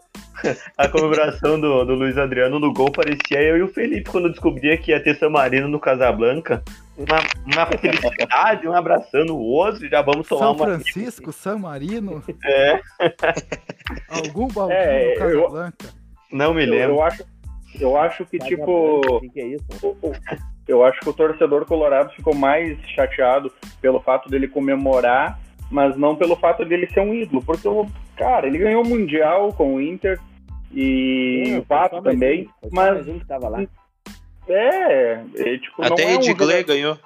A comemoração do, do Luiz Adriano no gol parecia eu e o Felipe quando descobria que ia ter San Marino no Casablanca. Uma, uma felicidade, um abraçando o outro, já vamos tomar São uma. Francisco, San Marino, É, algum balcão É, no Casablanca. não me Eu, lembro. eu acho, eu acho que, tipo, O que, é isso? o- o- eu acho que o torcedor colorado ficou mais chateado pelo fato dele comemorar, mas não pelo fato dele ser um ídolo. Porque, o cara, ele ganhou o Mundial com o Inter e Não, o foi Pato também. um, mas um que tava lá. É, é, tipo, Até não é um Edgley jogador- ganhou.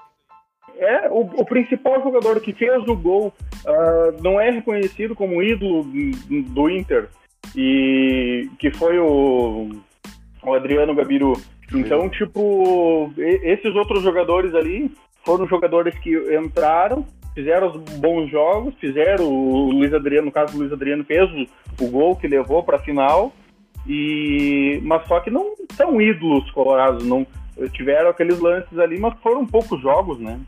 É, o, o principal jogador que fez o gol ah, não é reconhecido como ídolo do Inter, e que foi o, o Adriano Gabiru. Então, tipo, e- esses outros jogadores ali foram jogadores que entraram, fizeram os bons jogos, fizeram o Luiz Adriano, no caso o Luiz Adriano fez o, o gol que levou para a final, e mas só que não são ídolos colorados, não tiveram aqueles lances ali, mas foram poucos jogos, né?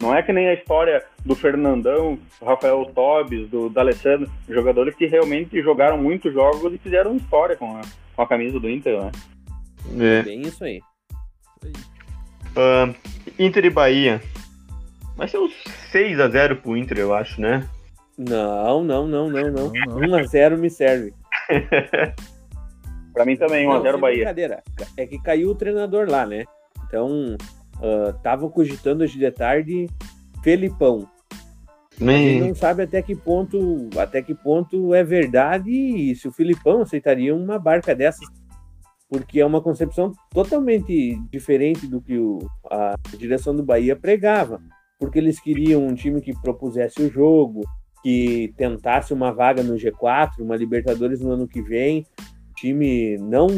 Não é que nem a história do Fernandão, do Rafael Tobes, do D'Alessandro, jogadores que realmente jogaram muitos jogos e fizeram história com a, com a camisa do Inter, né? É. Bem isso aí. Ah, Inter e Bahia. Vai ser uns 6x0 pro Inter, eu acho, né? Não, não, não, não, não. Não, não. 1x0 me serve. Pra mim também, Não, 1x0 sem Bahia. brincadeira. É que caiu o treinador lá, né? Então, estavam cogitando hoje de tarde Felipão. A gente Nem... não sabe até que ponto, até que ponto é verdade e se o Filipão aceitaria uma barca dessas, porque é uma concepção totalmente diferente do que o- a direção do Bahia pregava, porque eles queriam um time que propusesse o jogo, que tentasse uma vaga no G4, uma Libertadores no ano que vem, time não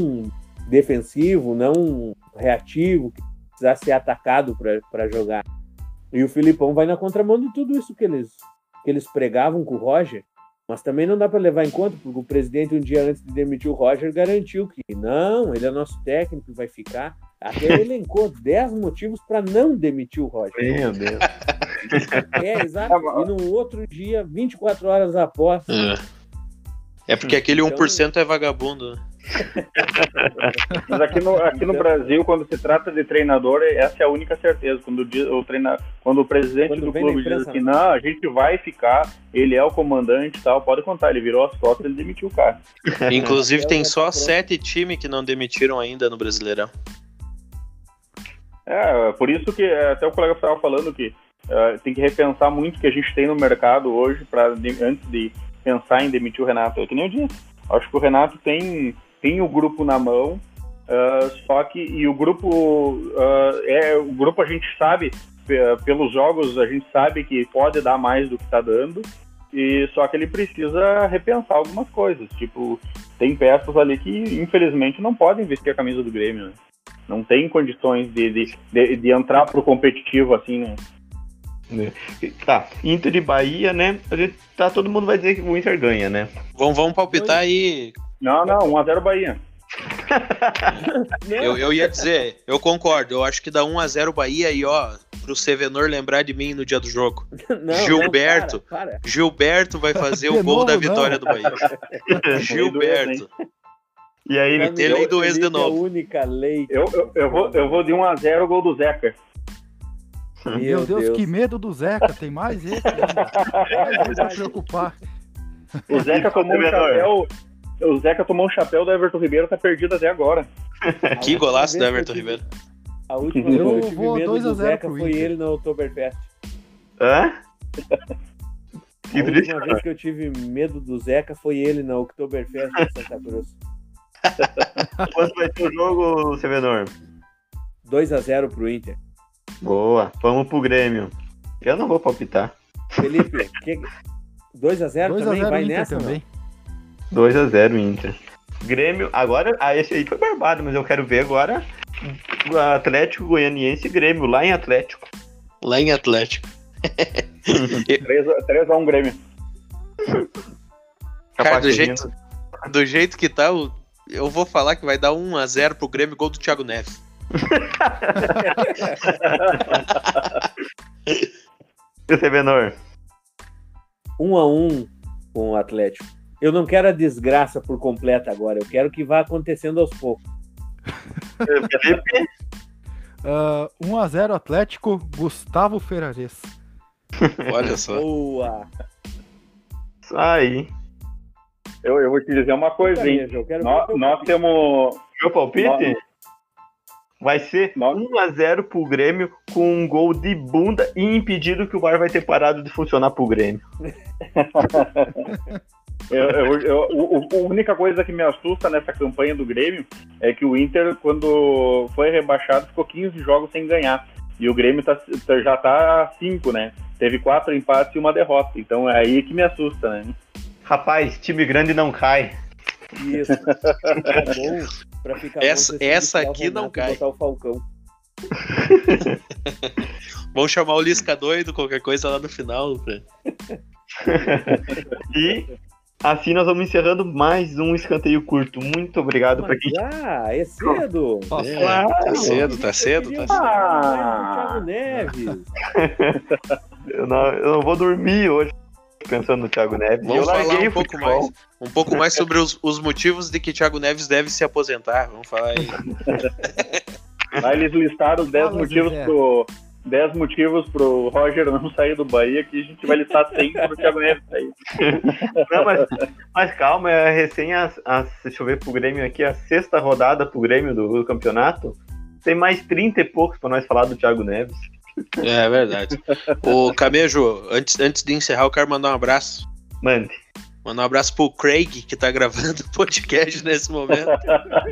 defensivo, não reativo, que precisasse ser atacado para jogar. E o Filipão vai na contramão de tudo isso que eles, que eles pregavam com o Roger. Mas também não dá para levar em conta, porque o presidente, um dia antes de demitir o Roger, garantiu que não, ele é nosso técnico e vai ficar. Até ele elencou 10 motivos para não demitir o Roger. Meu Deus. É, exato. E no outro dia, 24 horas após, É, é porque aquele Então- 1% é vagabundo. né? Mas aqui no, aqui no Brasil, quando se trata de treinador, essa é a única certeza. Quando o, treina, quando o presidente Quando do clube diz assim, né? não, a gente vai ficar, ele é o comandante e tal, pode contar, ele virou as costas e ele demitiu o cara. Inclusive, É, tem é, só sete times que não demitiram ainda no Brasileirão. É, por isso que é, até o colega estava falando que é, tem que repensar muito o que a gente tem no mercado hoje para antes de pensar em demitir o Renato. É que nem eu disse, acho que o Renato tem, tem o grupo na mão, é, só que e o grupo é, é o grupo a gente sabe pe- pelos jogos a gente sabe que pode dar mais do que está dando e só que ele precisa repensar algumas coisas. Tipo, tem peças ali que infelizmente não podem vestir a camisa do Grêmio. Né? Não tem condições de, de, de, de entrar pro competitivo assim, né? Tá, Inter e Bahia, né? A gente, tá, todo mundo vai dizer que o Inter ganha, né? Vamos, vamos palpitar aí. Não, não, 1x0 Bahia. Eu, eu ia dizer, eu concordo. Eu acho que dá 1x0 Bahia e ó, pro Sevenor lembrar de mim no dia do jogo. Não, Gilberto. Não, para, para. Gilberto vai fazer De o gol novo, da não. vitória do Bahia. Gilberto. E aí, Ele tem lei do ex de Felipe é novo. a única lei. Eu, eu, eu, vou, eu vou de 1x0 gol do Zeca. Meu Deus, que medo do Zeca, tem mais esse ainda. Mais esse pra preocupar. O Zeca tomou um chapéu. O Zeca tomou um chapéu do Everton Ribeiro, tá perdido até agora. Que golaço do Everton Ribeiro. A última Eu vez que eu tive medo 2 a do 0 Zeca foi Inter. ele na Oktoberfest. hã? Que a triste. última vez que eu tive medo do Zeca foi ele na Oktoberfest de Santa Cruz. Quanto vai ser o jogo, Sevenor? 2x0 pro Inter. Boa, vamos pro Grêmio. Eu não vou palpitar. Felipe, que... 2x0 2 a também? 0 Vai Inter nessa? também. 2x0 Inter. Grêmio, agora, ah, esse aí foi barbado, mas eu quero ver agora o Atlético Goianiense e Grêmio, lá em Atlético. Lá em Atlético. 3x1 Grêmio. Cara, do jeito, do jeito que tá, eu vou falar que vai dar 1x0 pro Grêmio, gol do Thiago Neves. E você, Benor? 1 a 1 com o Atlético. Eu não quero a desgraça por completo agora, eu quero que vá acontecendo aos poucos. Felipe? Uh, 1x0 Atlético, Gustavo Ferrares. Olha só. Boa! Isso aí. Eu, eu vou te dizer uma coisa, hein? Nós, nós temos. Meu palpite? Nós... Vai ser 1x0 pro Grêmio com um gol de bunda e impedido que o VAR vai ter parado de funcionar pro Grêmio. eu, eu, eu, a única coisa que me assusta nessa campanha do Grêmio é que o Inter, quando foi rebaixado, ficou 15 jogos sem ganhar. E o Grêmio tá, tá já tá a 5, né? Teve quatro empates e uma derrota. Então é aí que me assusta, né? Rapaz, time grande não cai. Isso. Pra ficar essa essa aqui não cai. Botar o Falcão. Vamos chamar o Lisca doido, qualquer coisa lá no final. e assim nós vamos encerrando mais um escanteio curto. Muito obrigado para quem. Ah, é cedo. É, tá cedo, tá cedo, tá cedo. Ah, Neves. eu, não, eu não vou dormir hoje pensando no Thiago Neves. Vamos falar um pouco, mais, um pouco mais sobre os, os, motivos de que Thiago Neves deve se aposentar. Vamos falar aí. Aí eles listaram 10 motivos pro. 10 motivos pro Roger não sair do Bahia, que a gente vai listar 100 pro Thiago Neves sair. Não, mas, mas calma, é recém a, a, deixa eu ver pro Grêmio aqui, a sexta rodada pro Grêmio do, do campeonato. Tem mais 30 e poucos pra nós falar do Thiago Neves. É verdade. O Camejo, antes, antes de encerrar, eu quero mandar um abraço. Mande. Mandar um abraço pro Craig, que tá gravando o podcast nesse momento.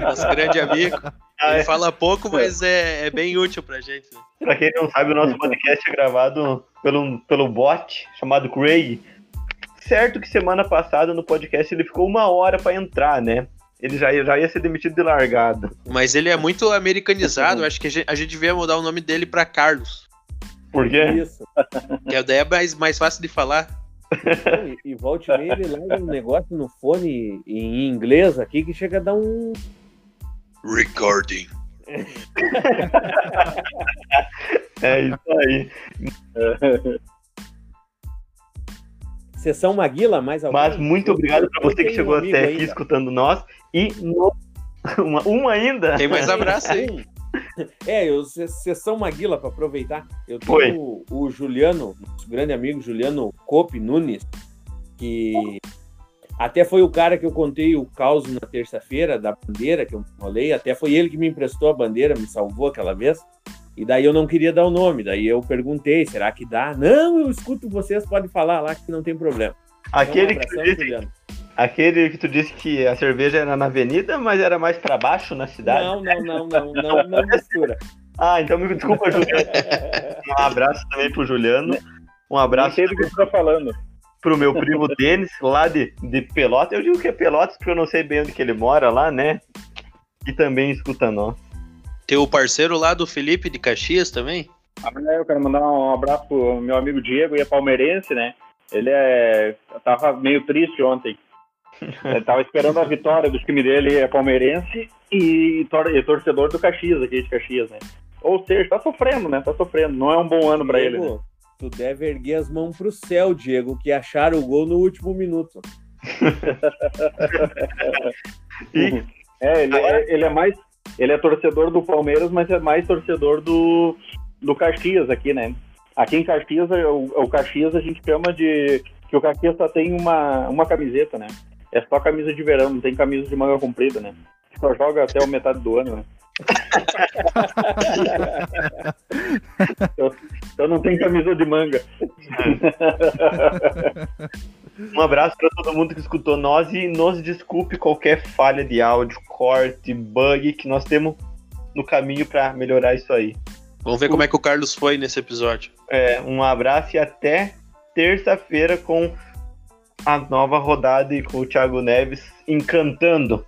Nosso grande amigo. Ah, Ele é. fala pouco, mas é, é bem útil pra gente. Pra quem não sabe, o nosso podcast é gravado pelo, pelo bot chamado Craig. Certo que semana passada no podcast ele ficou uma hora para entrar, né? Ele já, já ia ser demitido de largada. Mas ele é muito americanizado, acho que a gente, a gente devia mudar o nome dele para Carlos. Por quê? Isso. Que daí é mais, mais fácil de falar. E, e volte e ele larga um negócio no fone em inglês aqui que chega a dar um. Recording. é isso aí. Sessão Maguila, mais alguém? Mas muito obrigado para você que chegou um até aqui ainda. escutando nós. E no... uma, uma ainda. Tem mais abraço aí. É, eu, sessão Maguila, para aproveitar. Eu tenho o, o, Juliano, nosso grande amigo Juliano Cope Nunes, que até foi o cara que eu contei o caos na terça-feira da bandeira que eu falei. Até foi ele que me emprestou a bandeira, me salvou aquela vez. E daí eu não queria dar o nome. Daí eu perguntei, será que dá? Não, eu escuto vocês, podem falar lá que não tem problema. Aquele então, um abração, que disse, Aquele que tu disse que a cerveja era na avenida, mas era mais para baixo na cidade. Não, não, não, não, não, não mistura. Ah, então me desculpa, Juliano. Um abraço também pro Juliano. Um abraço. Não sei do que você tá falando. Pro meu primo Denis, lá de, de Pelotas. Eu digo que é Pelotas porque eu não sei bem onde que ele mora lá, né? E também escuta nós. Tem o parceiro lá do Felipe de Caxias também? Ah, eu quero mandar um abraço pro meu amigo Diego, e é palmeirense, né? Ele é. tava meio triste ontem. Ele tava esperando a vitória do time dele, é palmeirense e, tor e torcedor do Caxias, aqui de Caxias, né? Ou seja, tá sofrendo, né? Tá sofrendo. Não é um bom ano para ele. Né? Tu deve erguer as mãos pro céu, Diego, que acharam o gol no último minuto. e... É, ele é, ele é mais. Ele é torcedor do Palmeiras, mas é mais torcedor do, do Caxias aqui, né? Aqui em Caxias, o, o Caxias a gente chama de. que o Caxias só tem uma, uma camiseta, né? É só camisa de verão, não tem camisa de manga comprida, né? Só joga até a metade do ano, né? então, não tem camisa de manga. Um abraço para todo mundo que escutou nós e nos desculpe qualquer falha de áudio, corte, bug que nós temos no caminho para melhorar isso aí. Vamos ver como é que o Carlos foi nesse episódio. É, um abraço e até terça-feira com a nova rodada e com o Thiago Neves encantando